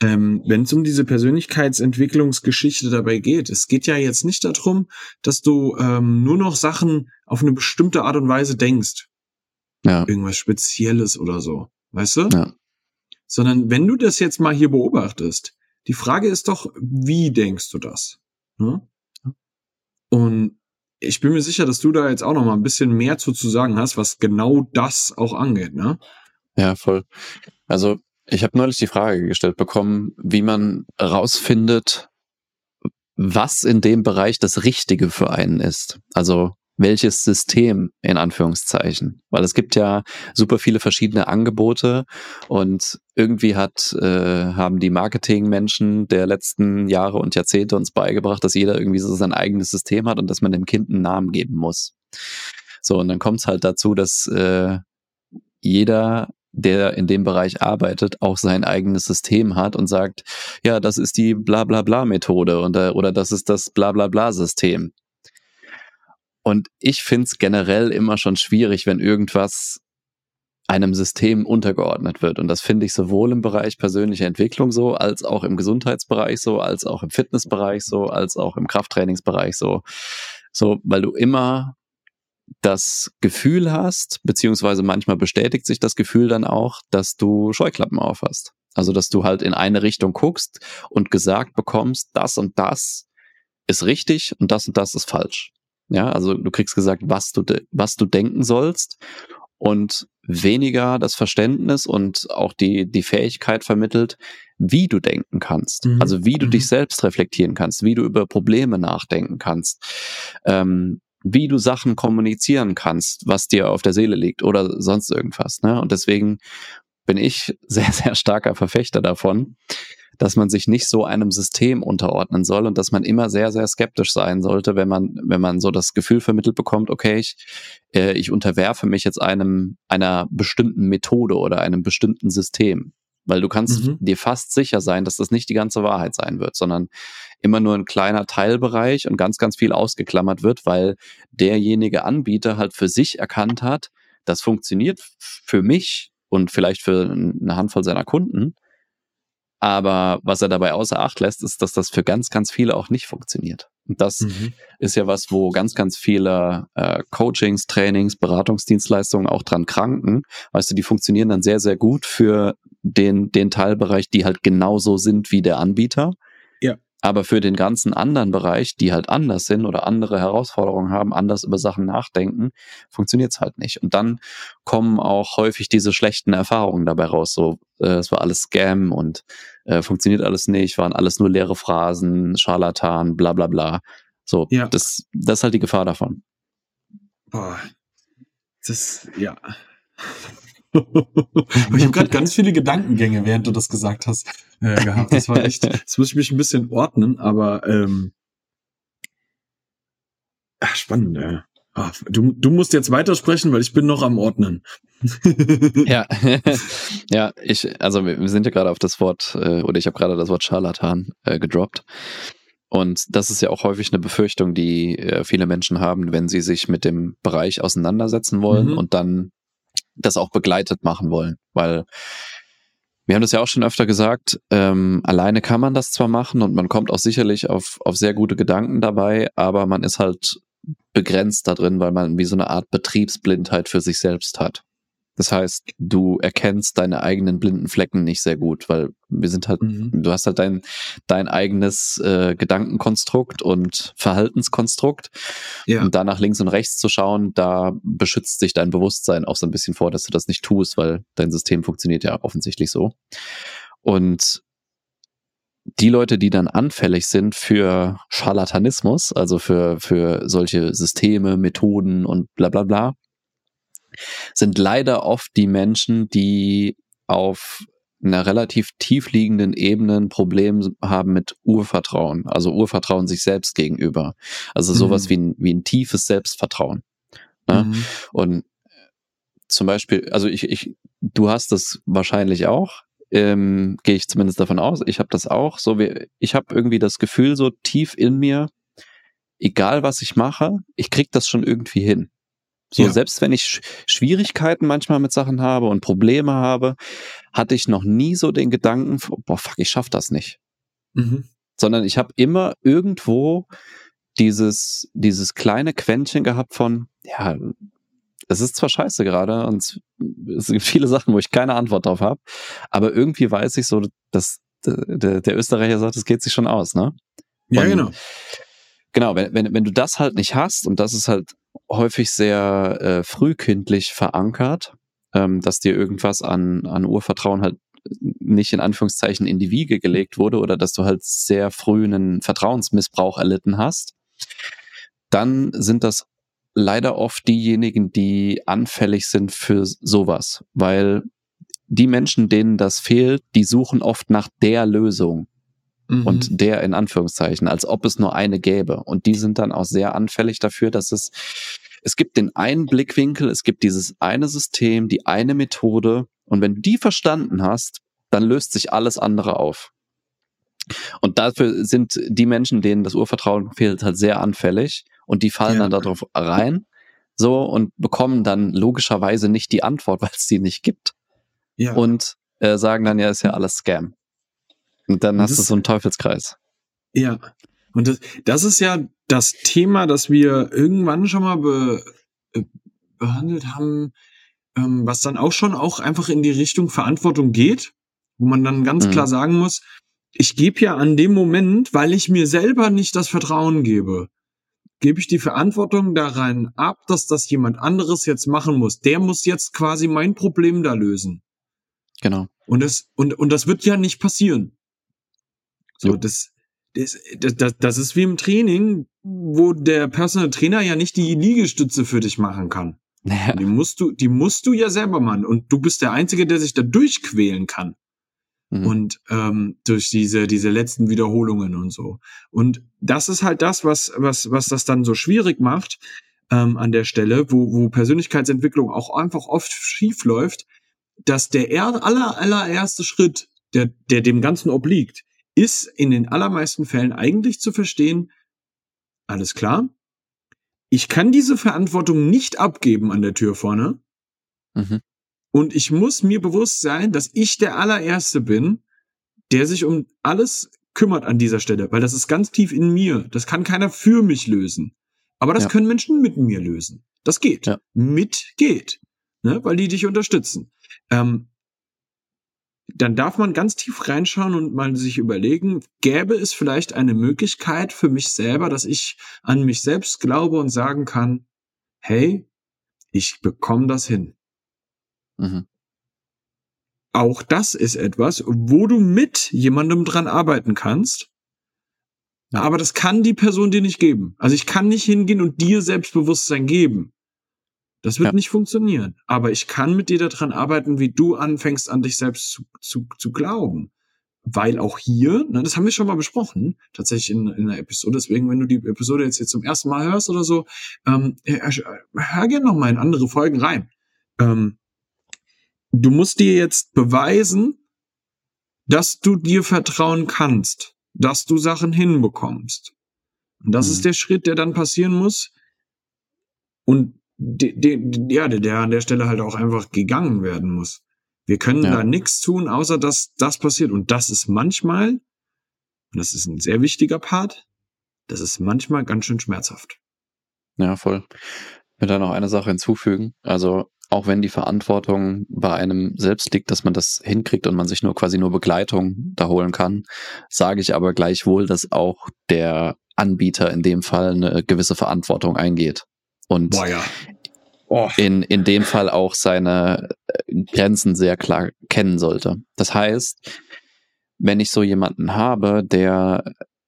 ähm, wenn es um diese Persönlichkeitsentwicklungsgeschichte dabei geht. Es geht ja jetzt nicht darum, dass du ähm, nur noch Sachen auf eine bestimmte Art und Weise denkst. Ja. Irgendwas Spezielles oder so. Weißt du? Ja. Sondern wenn du das jetzt mal hier beobachtest, die Frage ist doch, wie denkst du das? Ne? Und ich bin mir sicher, dass du da jetzt auch noch mal ein bisschen mehr zu, zu sagen hast, was genau das auch angeht, ne? Ja, voll. Also ich habe neulich die Frage gestellt bekommen, wie man rausfindet, was in dem Bereich das Richtige für einen ist. Also welches System in Anführungszeichen. Weil es gibt ja super viele verschiedene Angebote und irgendwie hat, äh, haben die Marketingmenschen der letzten Jahre und Jahrzehnte uns beigebracht, dass jeder irgendwie so sein eigenes System hat und dass man dem Kind einen Namen geben muss. So, und dann kommt es halt dazu, dass äh, jeder der in dem Bereich arbeitet, auch sein eigenes System hat und sagt, ja, das ist die bla bla bla Methode und, äh, oder das ist das bla bla bla System. Und ich finde es generell immer schon schwierig, wenn irgendwas einem System untergeordnet wird. Und das finde ich sowohl im Bereich persönlicher Entwicklung so, als auch im Gesundheitsbereich so, als auch im Fitnessbereich so, als auch im Krafttrainingsbereich so. So, weil du immer das Gefühl hast, beziehungsweise manchmal bestätigt sich das Gefühl dann auch, dass du Scheuklappen auf hast. Also, dass du halt in eine Richtung guckst und gesagt bekommst, das und das ist richtig und das und das ist falsch. Ja, also du kriegst gesagt, was du, was du denken sollst und weniger das Verständnis und auch die, die Fähigkeit vermittelt, wie du denken kannst. Mhm. Also wie du mhm. dich selbst reflektieren kannst, wie du über Probleme nachdenken kannst, ähm, wie du Sachen kommunizieren kannst, was dir auf der Seele liegt oder sonst irgendwas. Ne? Und deswegen bin ich (laughs) sehr, sehr starker Verfechter davon, dass man sich nicht so einem System unterordnen soll und dass man immer sehr, sehr skeptisch sein sollte, wenn man, wenn man so das Gefühl vermittelt bekommt, okay, ich, äh, ich unterwerfe mich jetzt einem, einer bestimmten Methode oder einem bestimmten System. Weil du kannst mhm. dir fast sicher sein, dass das nicht die ganze Wahrheit sein wird, sondern immer nur ein kleiner Teilbereich und ganz, ganz viel ausgeklammert wird, weil derjenige Anbieter halt für sich erkannt hat, das funktioniert für mich und vielleicht für eine Handvoll seiner Kunden. Aber was er dabei außer Acht lässt, ist, dass das für ganz, ganz viele auch nicht funktioniert. Und das mhm. ist ja was, wo ganz, ganz viele äh, Coachings, Trainings, Beratungsdienstleistungen auch dran kranken. Weißt du, die funktionieren dann sehr, sehr gut für den, den Teilbereich, die halt genauso sind wie der Anbieter. Aber für den ganzen anderen Bereich, die halt anders sind oder andere Herausforderungen haben, anders über Sachen nachdenken, funktioniert's halt nicht. Und dann kommen auch häufig diese schlechten Erfahrungen dabei raus. So, äh, es war alles Scam und äh, funktioniert alles nicht, waren alles nur leere Phrasen, Scharlatan, bla bla bla. So, ja. das, das ist halt die Gefahr davon. Boah. Das, ja. Ich habe gerade ganz viele Gedankengänge, während du das gesagt hast, äh, gehabt. Das war echt, jetzt muss ich mich ein bisschen ordnen, aber ähm, ach, spannend, ja. Ach, du, du musst jetzt weitersprechen, weil ich bin noch am Ordnen. (laughs) ja, (laughs) ja, ich, also wir sind ja gerade auf das Wort, äh, oder ich habe gerade das Wort Scharlatan äh, gedroppt. Und das ist ja auch häufig eine Befürchtung, die äh, viele Menschen haben, wenn sie sich mit dem Bereich auseinandersetzen wollen mhm. und dann das auch begleitet machen wollen, weil wir haben das ja auch schon öfter gesagt, ähm, alleine kann man das zwar machen und man kommt auch sicherlich auf, auf sehr gute Gedanken dabei, aber man ist halt begrenzt da drin, weil man wie so eine Art Betriebsblindheit für sich selbst hat. Das heißt, du erkennst deine eigenen blinden Flecken nicht sehr gut, weil wir sind halt, mhm. du hast halt dein, dein eigenes äh, Gedankenkonstrukt und Verhaltenskonstrukt. Ja. Und da nach links und rechts zu schauen, da beschützt sich dein Bewusstsein auch so ein bisschen vor, dass du das nicht tust, weil dein System funktioniert ja offensichtlich so. Und die Leute, die dann anfällig sind für Charlatanismus, also für, für solche Systeme, Methoden und bla bla bla, sind leider oft die Menschen, die auf einer relativ tiefliegenden Ebene ein Problem haben mit Urvertrauen, also Urvertrauen sich selbst gegenüber. Also sowas mhm. wie, ein, wie ein tiefes Selbstvertrauen. Ne? Mhm. Und zum Beispiel, also ich, ich, du hast das wahrscheinlich auch, ähm, gehe ich zumindest davon aus. Ich habe das auch. So wie ich habe irgendwie das Gefühl so tief in mir, egal was ich mache, ich krieg das schon irgendwie hin. So, ja. selbst wenn ich Schwierigkeiten manchmal mit Sachen habe und Probleme habe, hatte ich noch nie so den Gedanken, boah, fuck, ich schaff das nicht. Mhm. Sondern ich habe immer irgendwo dieses, dieses kleine Quäntchen gehabt von, ja, es ist zwar scheiße gerade und es gibt viele Sachen, wo ich keine Antwort drauf habe, aber irgendwie weiß ich so, dass der, der Österreicher sagt, es geht sich schon aus, ne? Ja, und genau. Genau, wenn, wenn, wenn du das halt nicht hast, und das ist halt häufig sehr äh, frühkindlich verankert, ähm, dass dir irgendwas an, an Urvertrauen halt nicht in Anführungszeichen in die Wiege gelegt wurde oder dass du halt sehr früh einen Vertrauensmissbrauch erlitten hast, dann sind das leider oft diejenigen, die anfällig sind für sowas, weil die Menschen, denen das fehlt, die suchen oft nach der Lösung mhm. und der in Anführungszeichen, als ob es nur eine gäbe. Und die sind dann auch sehr anfällig dafür, dass es, es gibt den einen Blickwinkel, es gibt dieses eine System, die eine Methode. Und wenn du die verstanden hast, dann löst sich alles andere auf. Und dafür sind die Menschen, denen das Urvertrauen fehlt, halt sehr anfällig und die fallen ja. dann darauf rein, so und bekommen dann logischerweise nicht die Antwort, (laughs) weil es die nicht gibt. Ja. Und äh, sagen dann, ja, ist ja alles Scam. Und dann und hast du so einen Teufelskreis. Ja. Und das, das ist ja das Thema, das wir irgendwann schon mal be, äh, behandelt haben, ähm, was dann auch schon auch einfach in die Richtung Verantwortung geht, wo man dann ganz mhm. klar sagen muss, ich gebe ja an dem Moment, weil ich mir selber nicht das Vertrauen gebe, gebe ich die Verantwortung da rein ab, dass das jemand anderes jetzt machen muss. Der muss jetzt quasi mein Problem da lösen. Genau. Und das, und, und das wird ja nicht passieren. So, das, das, das, das ist wie im Training, wo der Personal Trainer ja nicht die Liegestütze für dich machen kann. Ja. Die musst du, die musst du ja selber machen. Und du bist der Einzige, der sich da durchquälen kann. Mhm. Und ähm, durch diese, diese letzten Wiederholungen und so. Und das ist halt das, was, was, was das dann so schwierig macht ähm, an der Stelle, wo, wo Persönlichkeitsentwicklung auch einfach oft schief läuft, dass der aller, allererste Schritt, der, der dem Ganzen obliegt, ist in den allermeisten Fällen eigentlich zu verstehen, alles klar, ich kann diese Verantwortung nicht abgeben an der Tür vorne. Mhm. Und ich muss mir bewusst sein, dass ich der allererste bin, der sich um alles kümmert an dieser Stelle, weil das ist ganz tief in mir. Das kann keiner für mich lösen. Aber das ja. können Menschen mit mir lösen. Das geht. Ja. Mit geht. Ne? Weil die dich unterstützen. Ähm, dann darf man ganz tief reinschauen und mal sich überlegen, gäbe es vielleicht eine Möglichkeit für mich selber, dass ich an mich selbst glaube und sagen kann, hey, ich bekomme das hin. Mhm. Auch das ist etwas, wo du mit jemandem dran arbeiten kannst. Ja. Aber das kann die Person dir nicht geben. Also ich kann nicht hingehen und dir Selbstbewusstsein geben. Das wird ja. nicht funktionieren. Aber ich kann mit dir daran arbeiten, wie du anfängst, an dich selbst zu, zu, zu glauben. Weil auch hier, ne, das haben wir schon mal besprochen, tatsächlich in, in einer Episode. Deswegen, wenn du die Episode jetzt, jetzt zum ersten Mal hörst oder so, ähm, hör, hör gerne noch mal in andere Folgen rein. Ähm, du musst dir jetzt beweisen, dass du dir vertrauen kannst, dass du Sachen hinbekommst. Und das mhm. ist der Schritt, der dann passieren muss. Und de, de, ja, der, der an der Stelle halt auch einfach gegangen werden muss. Wir können ja. da nichts tun, außer dass das passiert. Und das ist manchmal, und das ist ein sehr wichtiger Part, das ist manchmal ganz schön schmerzhaft. Ja, voll. Ich will da noch eine Sache hinzufügen. Also auch wenn die Verantwortung bei einem selbst liegt, dass man das hinkriegt und man sich nur quasi nur Begleitung da holen kann, sage ich aber gleichwohl, dass auch der Anbieter in dem Fall eine gewisse Verantwortung eingeht. Und Boah, ja. oh. in, in dem Fall auch seine äh, Grenzen sehr klar kennen sollte. Das heißt, wenn ich so jemanden habe, der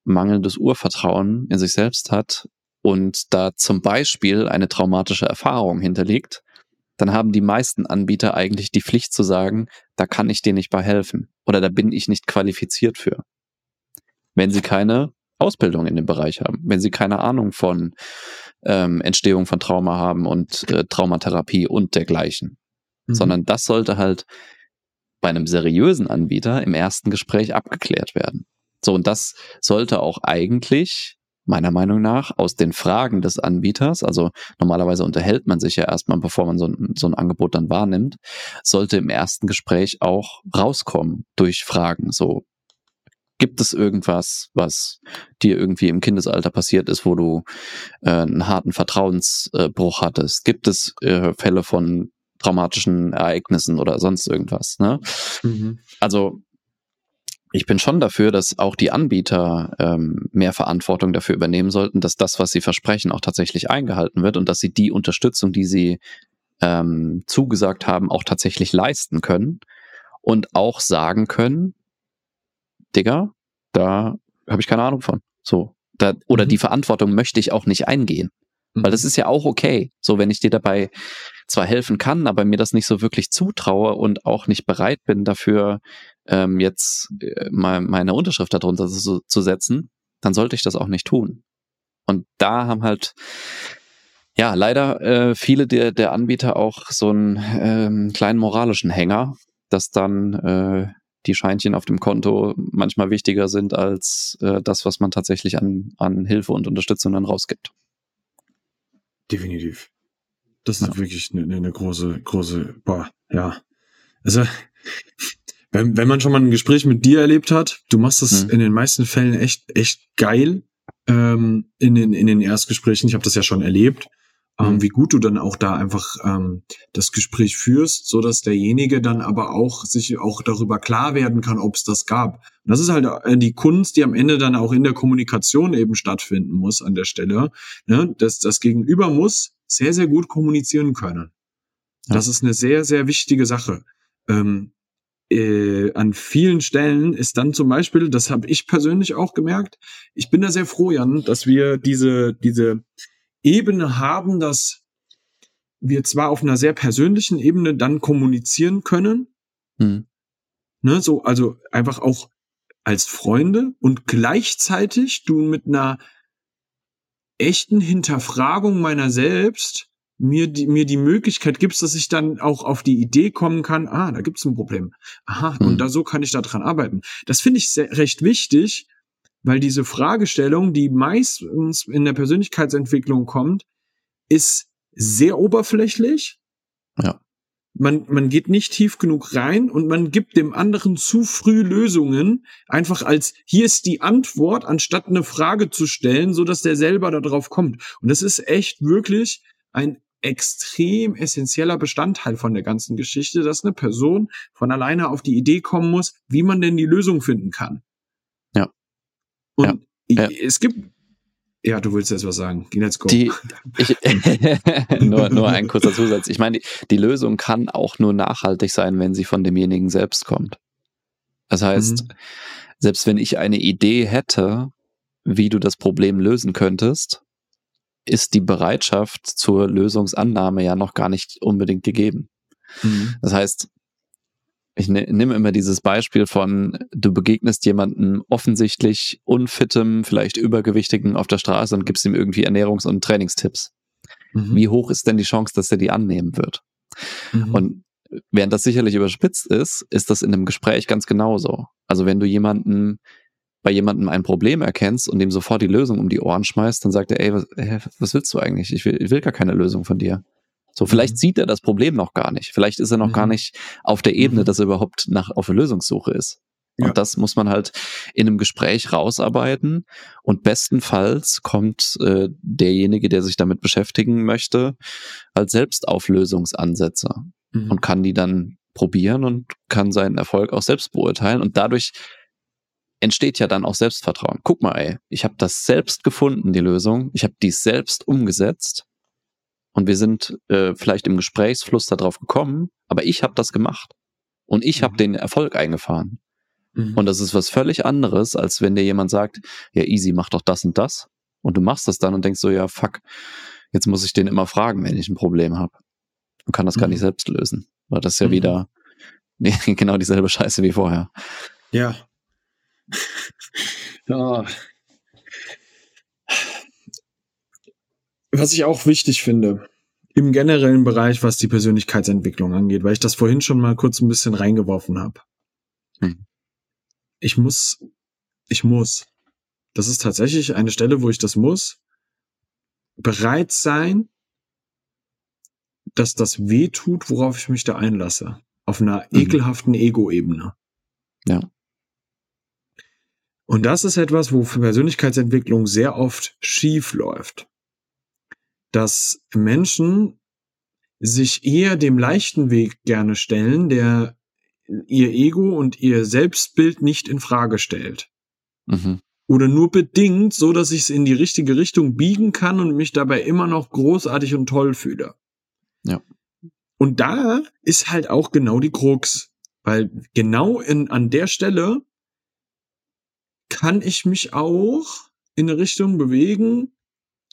mangelndes Urvertrauen in sich selbst hat und da zum Beispiel eine traumatische Erfahrung hinterliegt, dann haben die meisten Anbieter eigentlich die Pflicht zu sagen, da kann ich dir nicht bei helfen oder da bin ich nicht qualifiziert für. Wenn sie keine Ausbildung in dem Bereich haben, wenn sie keine Ahnung von ähm, Entstehung von Trauma haben und äh, Traumatherapie und dergleichen, mhm. sondern das sollte halt bei einem seriösen Anbieter im ersten Gespräch abgeklärt werden. So, und das sollte auch eigentlich meiner Meinung nach aus den Fragen des Anbieters, also normalerweise unterhält man sich ja erstmal, bevor man so ein, so ein Angebot dann wahrnimmt, sollte im ersten Gespräch auch rauskommen durch Fragen. So, gibt es irgendwas, was dir irgendwie im Kindesalter passiert ist, wo du äh, einen harten Vertrauensbruch hattest? Gibt es äh, Fälle von traumatischen Ereignissen oder sonst irgendwas? Ne? Mhm. Also ich bin schon dafür, dass auch die Anbieter ähm, mehr Verantwortung dafür übernehmen sollten, dass das, was sie versprechen, auch tatsächlich eingehalten wird und dass sie die Unterstützung, die sie ähm, zugesagt haben, auch tatsächlich leisten können und auch sagen können, Digga, da habe ich keine Ahnung von. So. Da, oder mhm. die Verantwortung möchte ich auch nicht eingehen. Weil das mhm. ist ja auch okay. So, wenn ich dir dabei zwar helfen kann, aber mir das nicht so wirklich zutraue und auch nicht bereit bin, dafür ähm, jetzt äh, mal meine Unterschrift darunter zu, zu setzen, dann sollte ich das auch nicht tun. Und da haben halt ja leider äh, viele der, der Anbieter auch so einen ähm, kleinen moralischen Hänger, dass dann äh, die Scheinchen auf dem Konto manchmal wichtiger sind als äh, das, was man tatsächlich an, an Hilfe und Unterstützung dann rausgibt. Definitiv. Das ist ja. wirklich eine, eine große, große, boah, ja. Also, wenn, wenn man schon mal ein Gespräch mit dir erlebt hat, du machst das mhm. in den meisten Fällen echt, echt geil ähm, in, den, in den Erstgesprächen. Ich habe das ja schon erlebt, ähm, mhm. wie gut du dann auch da einfach ähm, das Gespräch führst, so dass derjenige dann aber auch sich auch darüber klar werden kann, ob es das gab. Und das ist halt äh, die Kunst, die am Ende dann auch in der Kommunikation eben stattfinden muss an der Stelle. Ne? Das, das Gegenüber muss sehr, sehr gut kommunizieren können. Ja. Das ist eine sehr, sehr wichtige Sache. Ähm, äh, an vielen Stellen ist dann zum Beispiel, das habe ich persönlich auch gemerkt, ich bin da sehr froh, Jan, dass wir diese, diese Ebene haben, dass wir zwar auf einer sehr persönlichen Ebene dann kommunizieren können, mhm. ne, so, also einfach auch als Freunde und gleichzeitig du mit einer echten Hinterfragung meiner selbst mir die, mir die Möglichkeit gibst, dass ich dann auch auf die Idee kommen kann, ah, da gibt's ein Problem. Aha, mhm. und da so kann ich da dran arbeiten. Das finde ich sehr, recht wichtig, weil diese Fragestellung, die meistens in der Persönlichkeitsentwicklung kommt, ist sehr oberflächlich. Ja. Man, man geht nicht tief genug rein und man gibt dem anderen zu früh Lösungen, einfach als hier ist die Antwort, anstatt eine Frage zu stellen, so dass der selber darauf kommt. Und das ist echt wirklich ein extrem essentieller Bestandteil von der ganzen Geschichte, dass eine Person von alleine auf die Idee kommen muss, wie man denn die Lösung finden kann. Ja. Und ja. es gibt ja, du willst jetzt was sagen. Let's go. Die, ich, (laughs) (laughs) nur, nur ein kurzer Zusatz. Ich meine, die, die, Lösung kann auch nur nachhaltig sein, wenn sie von demjenigen selbst kommt. Das heißt, mhm. selbst wenn ich eine Idee hätte, wie du das Problem lösen könntest, ist die Bereitschaft zur Lösungsannahme ja noch gar nicht unbedingt gegeben. Mhm. Das heißt, ich ne, nehme immer dieses Beispiel von, du begegnest jemanden offensichtlich unfittem, vielleicht übergewichtigen auf der Straße und gibst ihm irgendwie Ernährungs- und Trainingstipps. Mhm. Wie hoch ist denn die Chance, dass er die annehmen wird? Mhm. Und während das sicherlich überspitzt ist, ist das in einem Gespräch ganz genauso. Also wenn du jemanden bei jemandem ein Problem erkennst und ihm sofort die Lösung um die Ohren schmeißt, dann sagt er, ey, was, was willst du eigentlich? Ich will, ich will gar keine Lösung von dir. So, vielleicht mhm. sieht er das Problem noch gar nicht. Vielleicht ist er noch mhm. gar nicht auf der Ebene, mhm. dass er überhaupt nach, auf eine Lösungssuche ist. Und ja. das muss man halt in einem Gespräch rausarbeiten. Und bestenfalls kommt äh, derjenige, der sich damit beschäftigen möchte, als Selbstauflösungsansätze mhm. und kann die dann probieren und kann seinen Erfolg auch selbst beurteilen. Und dadurch entsteht ja dann auch Selbstvertrauen. Guck mal, ey, ich habe das selbst gefunden, die Lösung. Ich habe dies selbst umgesetzt und wir sind äh, vielleicht im Gesprächsfluss darauf gekommen, aber ich habe das gemacht und ich mhm. habe den Erfolg eingefahren. Mhm. Und das ist was völlig anderes, als wenn dir jemand sagt, ja easy, mach doch das und das und du machst das dann und denkst so, ja fuck, jetzt muss ich den immer fragen, wenn ich ein Problem habe und kann das mhm. gar nicht selbst lösen, weil das ist ja mhm. wieder (laughs) genau dieselbe Scheiße wie vorher. Ja, (laughs) ja. Was ich auch wichtig finde, im generellen Bereich, was die Persönlichkeitsentwicklung angeht, weil ich das vorhin schon mal kurz ein bisschen reingeworfen habe. Hm. Ich muss, ich muss, das ist tatsächlich eine Stelle, wo ich das muss, bereit sein, dass das weh tut, worauf ich mich da einlasse. Auf einer mhm. ekelhaften Ego-Ebene. Ja. Und das ist etwas, wo für Persönlichkeitsentwicklung sehr oft schief läuft. Dass Menschen sich eher dem leichten Weg gerne stellen, der ihr Ego und ihr Selbstbild nicht in Frage stellt. Mhm. Oder nur bedingt, so dass ich es in die richtige Richtung biegen kann und mich dabei immer noch großartig und toll fühle. Ja. Und da ist halt auch genau die Krux. Weil genau in, an der Stelle kann ich mich auch in eine Richtung bewegen,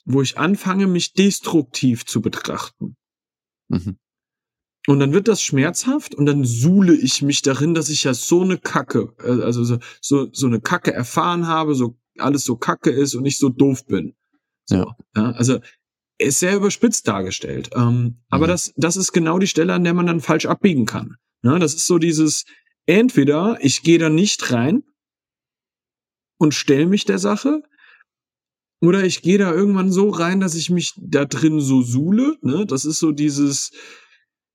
wo ich anfange, mich destruktiv zu betrachten. Mhm. Und dann wird das schmerzhaft und dann suhle ich mich darin, dass ich ja so eine Kacke, äh, also so, so, so eine Kacke erfahren habe, so alles so kacke ist und ich so doof bin. So, ja. ja also ist sehr überspitzt dargestellt. Ähm, mhm. Aber das, das ist genau die Stelle, an der man dann falsch abbiegen kann. Ja, das ist so dieses, entweder ich gehe da nicht rein und stelle mich der Sache. Oder ich gehe da irgendwann so rein, dass ich mich da drin so suhle. Ne? Das ist so dieses,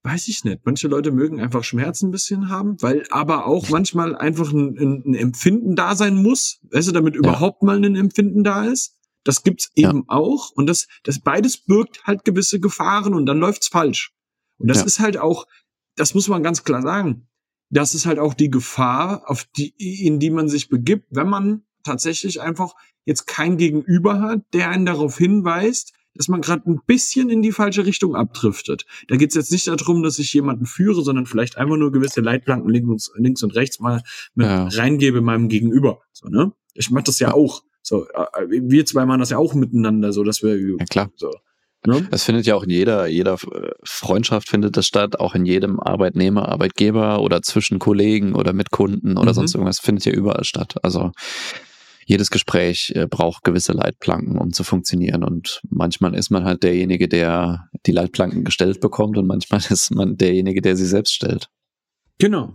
weiß ich nicht. Manche Leute mögen einfach Schmerzen ein bisschen haben, weil aber auch manchmal einfach ein, ein, ein Empfinden da sein muss, weißt du, damit ja. überhaupt mal ein Empfinden da ist. Das gibt's eben ja. auch. Und das, das beides birgt halt gewisse Gefahren und dann läuft's falsch. Und das ja. ist halt auch, das muss man ganz klar sagen. Das ist halt auch die Gefahr, auf die, in die man sich begibt, wenn man tatsächlich einfach jetzt kein Gegenüber hat, der einen darauf hinweist, dass man gerade ein bisschen in die falsche Richtung abdriftet. Da geht es jetzt nicht darum, dass ich jemanden führe, sondern vielleicht einfach nur gewisse Leitplanken links und, links und rechts mal mit ja. reingebe meinem Gegenüber. So, ne? Ich mache das ja auch. So, äh, wir zwei machen das ja auch miteinander, so dass wir ja, klar. so Ne? Es findet ja auch in jeder, jeder äh, Freundschaft findet das statt, auch in jedem Arbeitnehmer, Arbeitgeber oder zwischen Kollegen oder mit Kunden oder mhm. sonst irgendwas findet ja überall statt. Also jedes Gespräch äh, braucht gewisse Leitplanken, um zu funktionieren. Und manchmal ist man halt derjenige, der die Leitplanken gestellt bekommt und manchmal (laughs) ist man derjenige, der sie selbst stellt. Genau.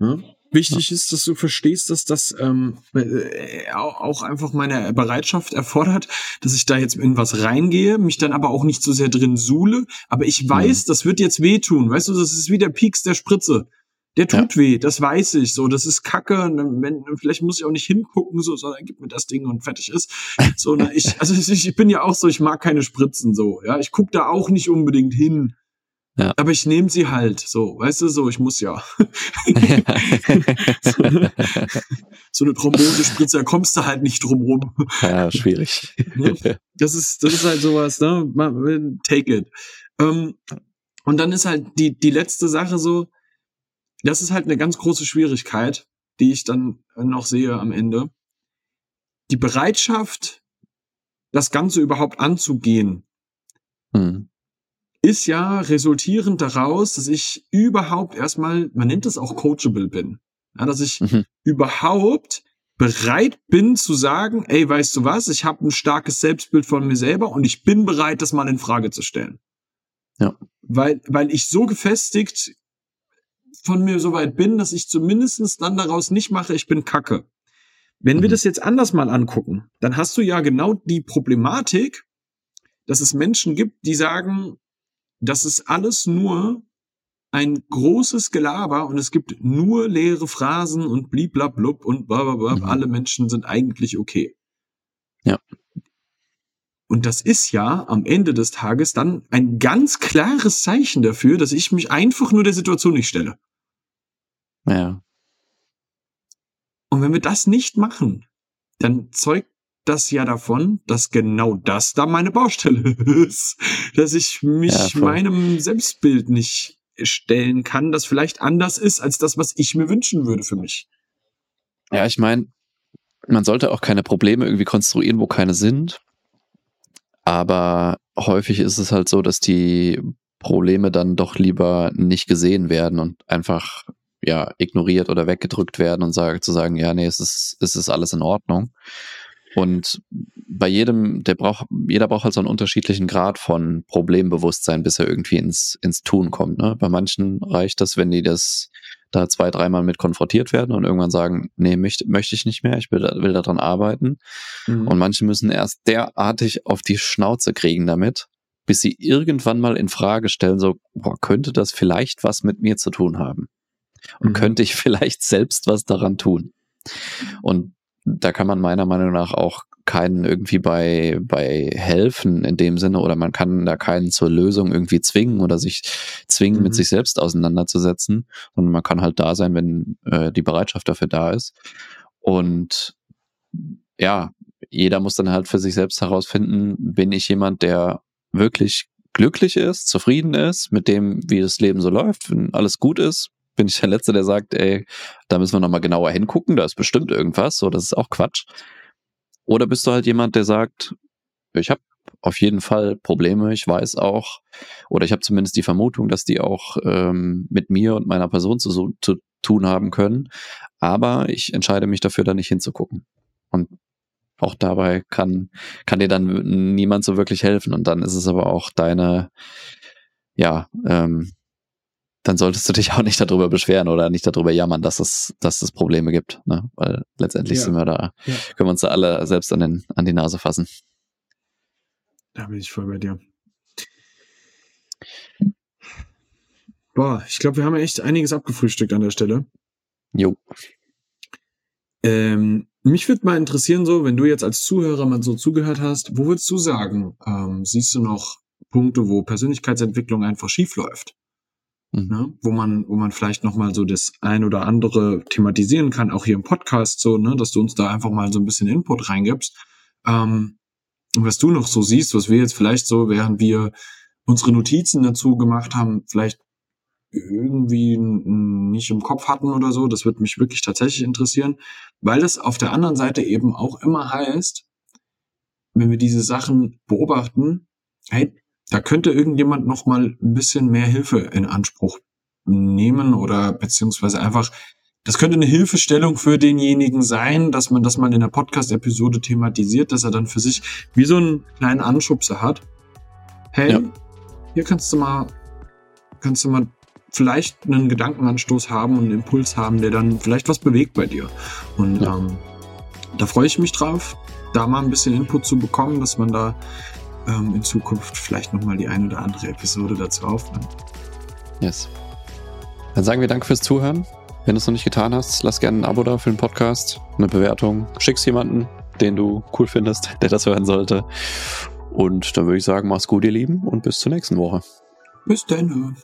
Ja. Wichtig ist, dass du verstehst, dass das ähm, äh, auch einfach meine Bereitschaft erfordert, dass ich da jetzt in was reingehe, mich dann aber auch nicht so sehr drin suhle. Aber ich weiß, mhm. das wird jetzt wehtun. Weißt du, das ist wie der Pieks der Spritze. Der tut ja. weh, das weiß ich. So, das ist Kacke. Wenn, vielleicht muss ich auch nicht hingucken, so, sondern gib mir das Ding und fertig ist. So, ne, ich, (laughs) also ich, ich bin ja auch so, ich mag keine Spritzen so. Ja, ich guck da auch nicht unbedingt hin. Ja. Aber ich nehme sie halt, so, weißt du, so, ich muss ja. (laughs) so, eine, so eine Thrombosespritze, da kommst du halt nicht drum rum. Ja, schwierig. Ne? Das ist, das ist halt sowas, ne? Take it. Ähm, und dann ist halt die, die letzte Sache so, das ist halt eine ganz große Schwierigkeit, die ich dann noch sehe am Ende. Die Bereitschaft, das Ganze überhaupt anzugehen, mhm ist ja resultierend daraus, dass ich überhaupt erstmal, man nennt es auch coachable bin. Ja, dass ich mhm. überhaupt bereit bin zu sagen, ey, weißt du was, ich habe ein starkes Selbstbild von mir selber und ich bin bereit, das mal in Frage zu stellen. Ja. Weil, weil ich so gefestigt von mir so weit bin, dass ich zumindestens dann daraus nicht mache, ich bin Kacke. Wenn mhm. wir das jetzt anders mal angucken, dann hast du ja genau die Problematik, dass es Menschen gibt, die sagen, das ist alles nur ein großes Gelaber und es gibt nur leere Phrasen und bliblablub und blablabla. Mhm. Alle Menschen sind eigentlich okay. Ja. Und das ist ja am Ende des Tages dann ein ganz klares Zeichen dafür, dass ich mich einfach nur der Situation nicht stelle. Ja. Und wenn wir das nicht machen, dann zeugt das ja davon, dass genau das da meine Baustelle (laughs) ist. Dass ich mich ja, meinem Selbstbild nicht stellen kann, das vielleicht anders ist als das, was ich mir wünschen würde für mich. Ja, ich meine, man sollte auch keine Probleme irgendwie konstruieren, wo keine sind. Aber häufig ist es halt so, dass die Probleme dann doch lieber nicht gesehen werden und einfach ja ignoriert oder weggedrückt werden und sagt, zu sagen, ja, nee, es ist, es ist alles in Ordnung. Und bei jedem, der braucht, jeder braucht halt so einen unterschiedlichen Grad von Problembewusstsein, bis er irgendwie ins, ins Tun kommt. Ne? Bei manchen reicht das, wenn die das da zwei, dreimal mit konfrontiert werden und irgendwann sagen, nee, möchte, möchte ich nicht mehr, ich will, will daran arbeiten. Mhm. Und manche müssen erst derartig auf die Schnauze kriegen damit, bis sie irgendwann mal in Frage stellen, so, boah, könnte das vielleicht was mit mir zu tun haben? Und mhm. könnte ich (laughs) vielleicht selbst was daran tun? Und da kann man meiner Meinung nach auch keinen irgendwie bei, bei helfen in dem Sinne oder man kann da keinen zur Lösung irgendwie zwingen oder sich zwingen, mhm. mit sich selbst auseinanderzusetzen. Und man kann halt da sein, wenn äh, die Bereitschaft dafür da ist. Und ja, jeder muss dann halt für sich selbst herausfinden, bin ich jemand, der wirklich glücklich ist, zufrieden ist mit dem, wie das Leben so läuft, wenn alles gut ist, bin ich der Letzte, der sagt, ey, da müssen wir nochmal genauer hingucken, da ist bestimmt irgendwas, so, das ist auch Quatsch. Oder bist du halt jemand, der sagt, ich habe auf jeden Fall Probleme, ich weiß auch, oder ich habe zumindest die Vermutung, dass die auch ähm, mit mir und meiner Person zu, zu tun haben können, aber ich entscheide mich dafür, da nicht hinzugucken. Und auch dabei kann, kann dir dann niemand so wirklich helfen. Und dann ist es aber auch deine, ja, ähm, dann solltest du dich auch nicht darüber beschweren oder nicht darüber jammern, dass es, dass es Probleme gibt. Ne? Weil letztendlich ja. sind wir da, ja. können wir uns da alle selbst an, den, an die Nase fassen. Da bin ich voll bei dir. Boah, ich glaube, wir haben echt einiges abgefrühstückt an der Stelle. Jo. Ähm, mich würde mal interessieren, so, wenn du jetzt als Zuhörer mal so zugehört hast, wo würdest du sagen, ähm, siehst du noch Punkte, wo Persönlichkeitsentwicklung einfach schief läuft? Mhm. ne, wo man, wo man vielleicht noch mal so das ein oder andere thematisieren kann, auch hier im Podcast so, ne, dass du uns da einfach mal so ein bisschen Input reingibst. Ähm, was du noch so siehst, was wir jetzt vielleicht so, während wir unsere Notizen dazu gemacht haben, vielleicht irgendwie nicht im Kopf hatten oder so, das wird mich wirklich tatsächlich interessieren, weil es auf der anderen Seite eben auch immer heißt, wenn wir diese Sachen beobachten, hey, da könnte irgendjemand noch mal ein bisschen mehr Hilfe in Anspruch nehmen oder beziehungsweise einfach, das könnte eine Hilfestellung für denjenigen sein, dass man das mal in der Podcast-Episode thematisiert, dass er dann für sich wie so einen kleinen Anschubser hat. Hey, ja. hier kannst du mal, kannst du mal vielleicht einen Gedankenanstoß haben und einen Impuls haben, der dann vielleicht was bewegt bei dir. Und ja. ähm, da freue ich mich drauf, da mal ein bisschen Input zu bekommen, dass man da ähm, in Zukunft vielleicht nochmal die eine oder andere Episode dazu aufnimmt. Yes. Dann sagen wir Danke fürs Zuhören. Wenn du es noch nicht getan hast, lass gerne ein Abo da für den Podcast, eine Bewertung. Schick's jemanden, den du cool findest, der das hören sollte. Und dann würde ich sagen, mach's gut, ihr Lieben, und bis zur nächsten Woche. Bis dann.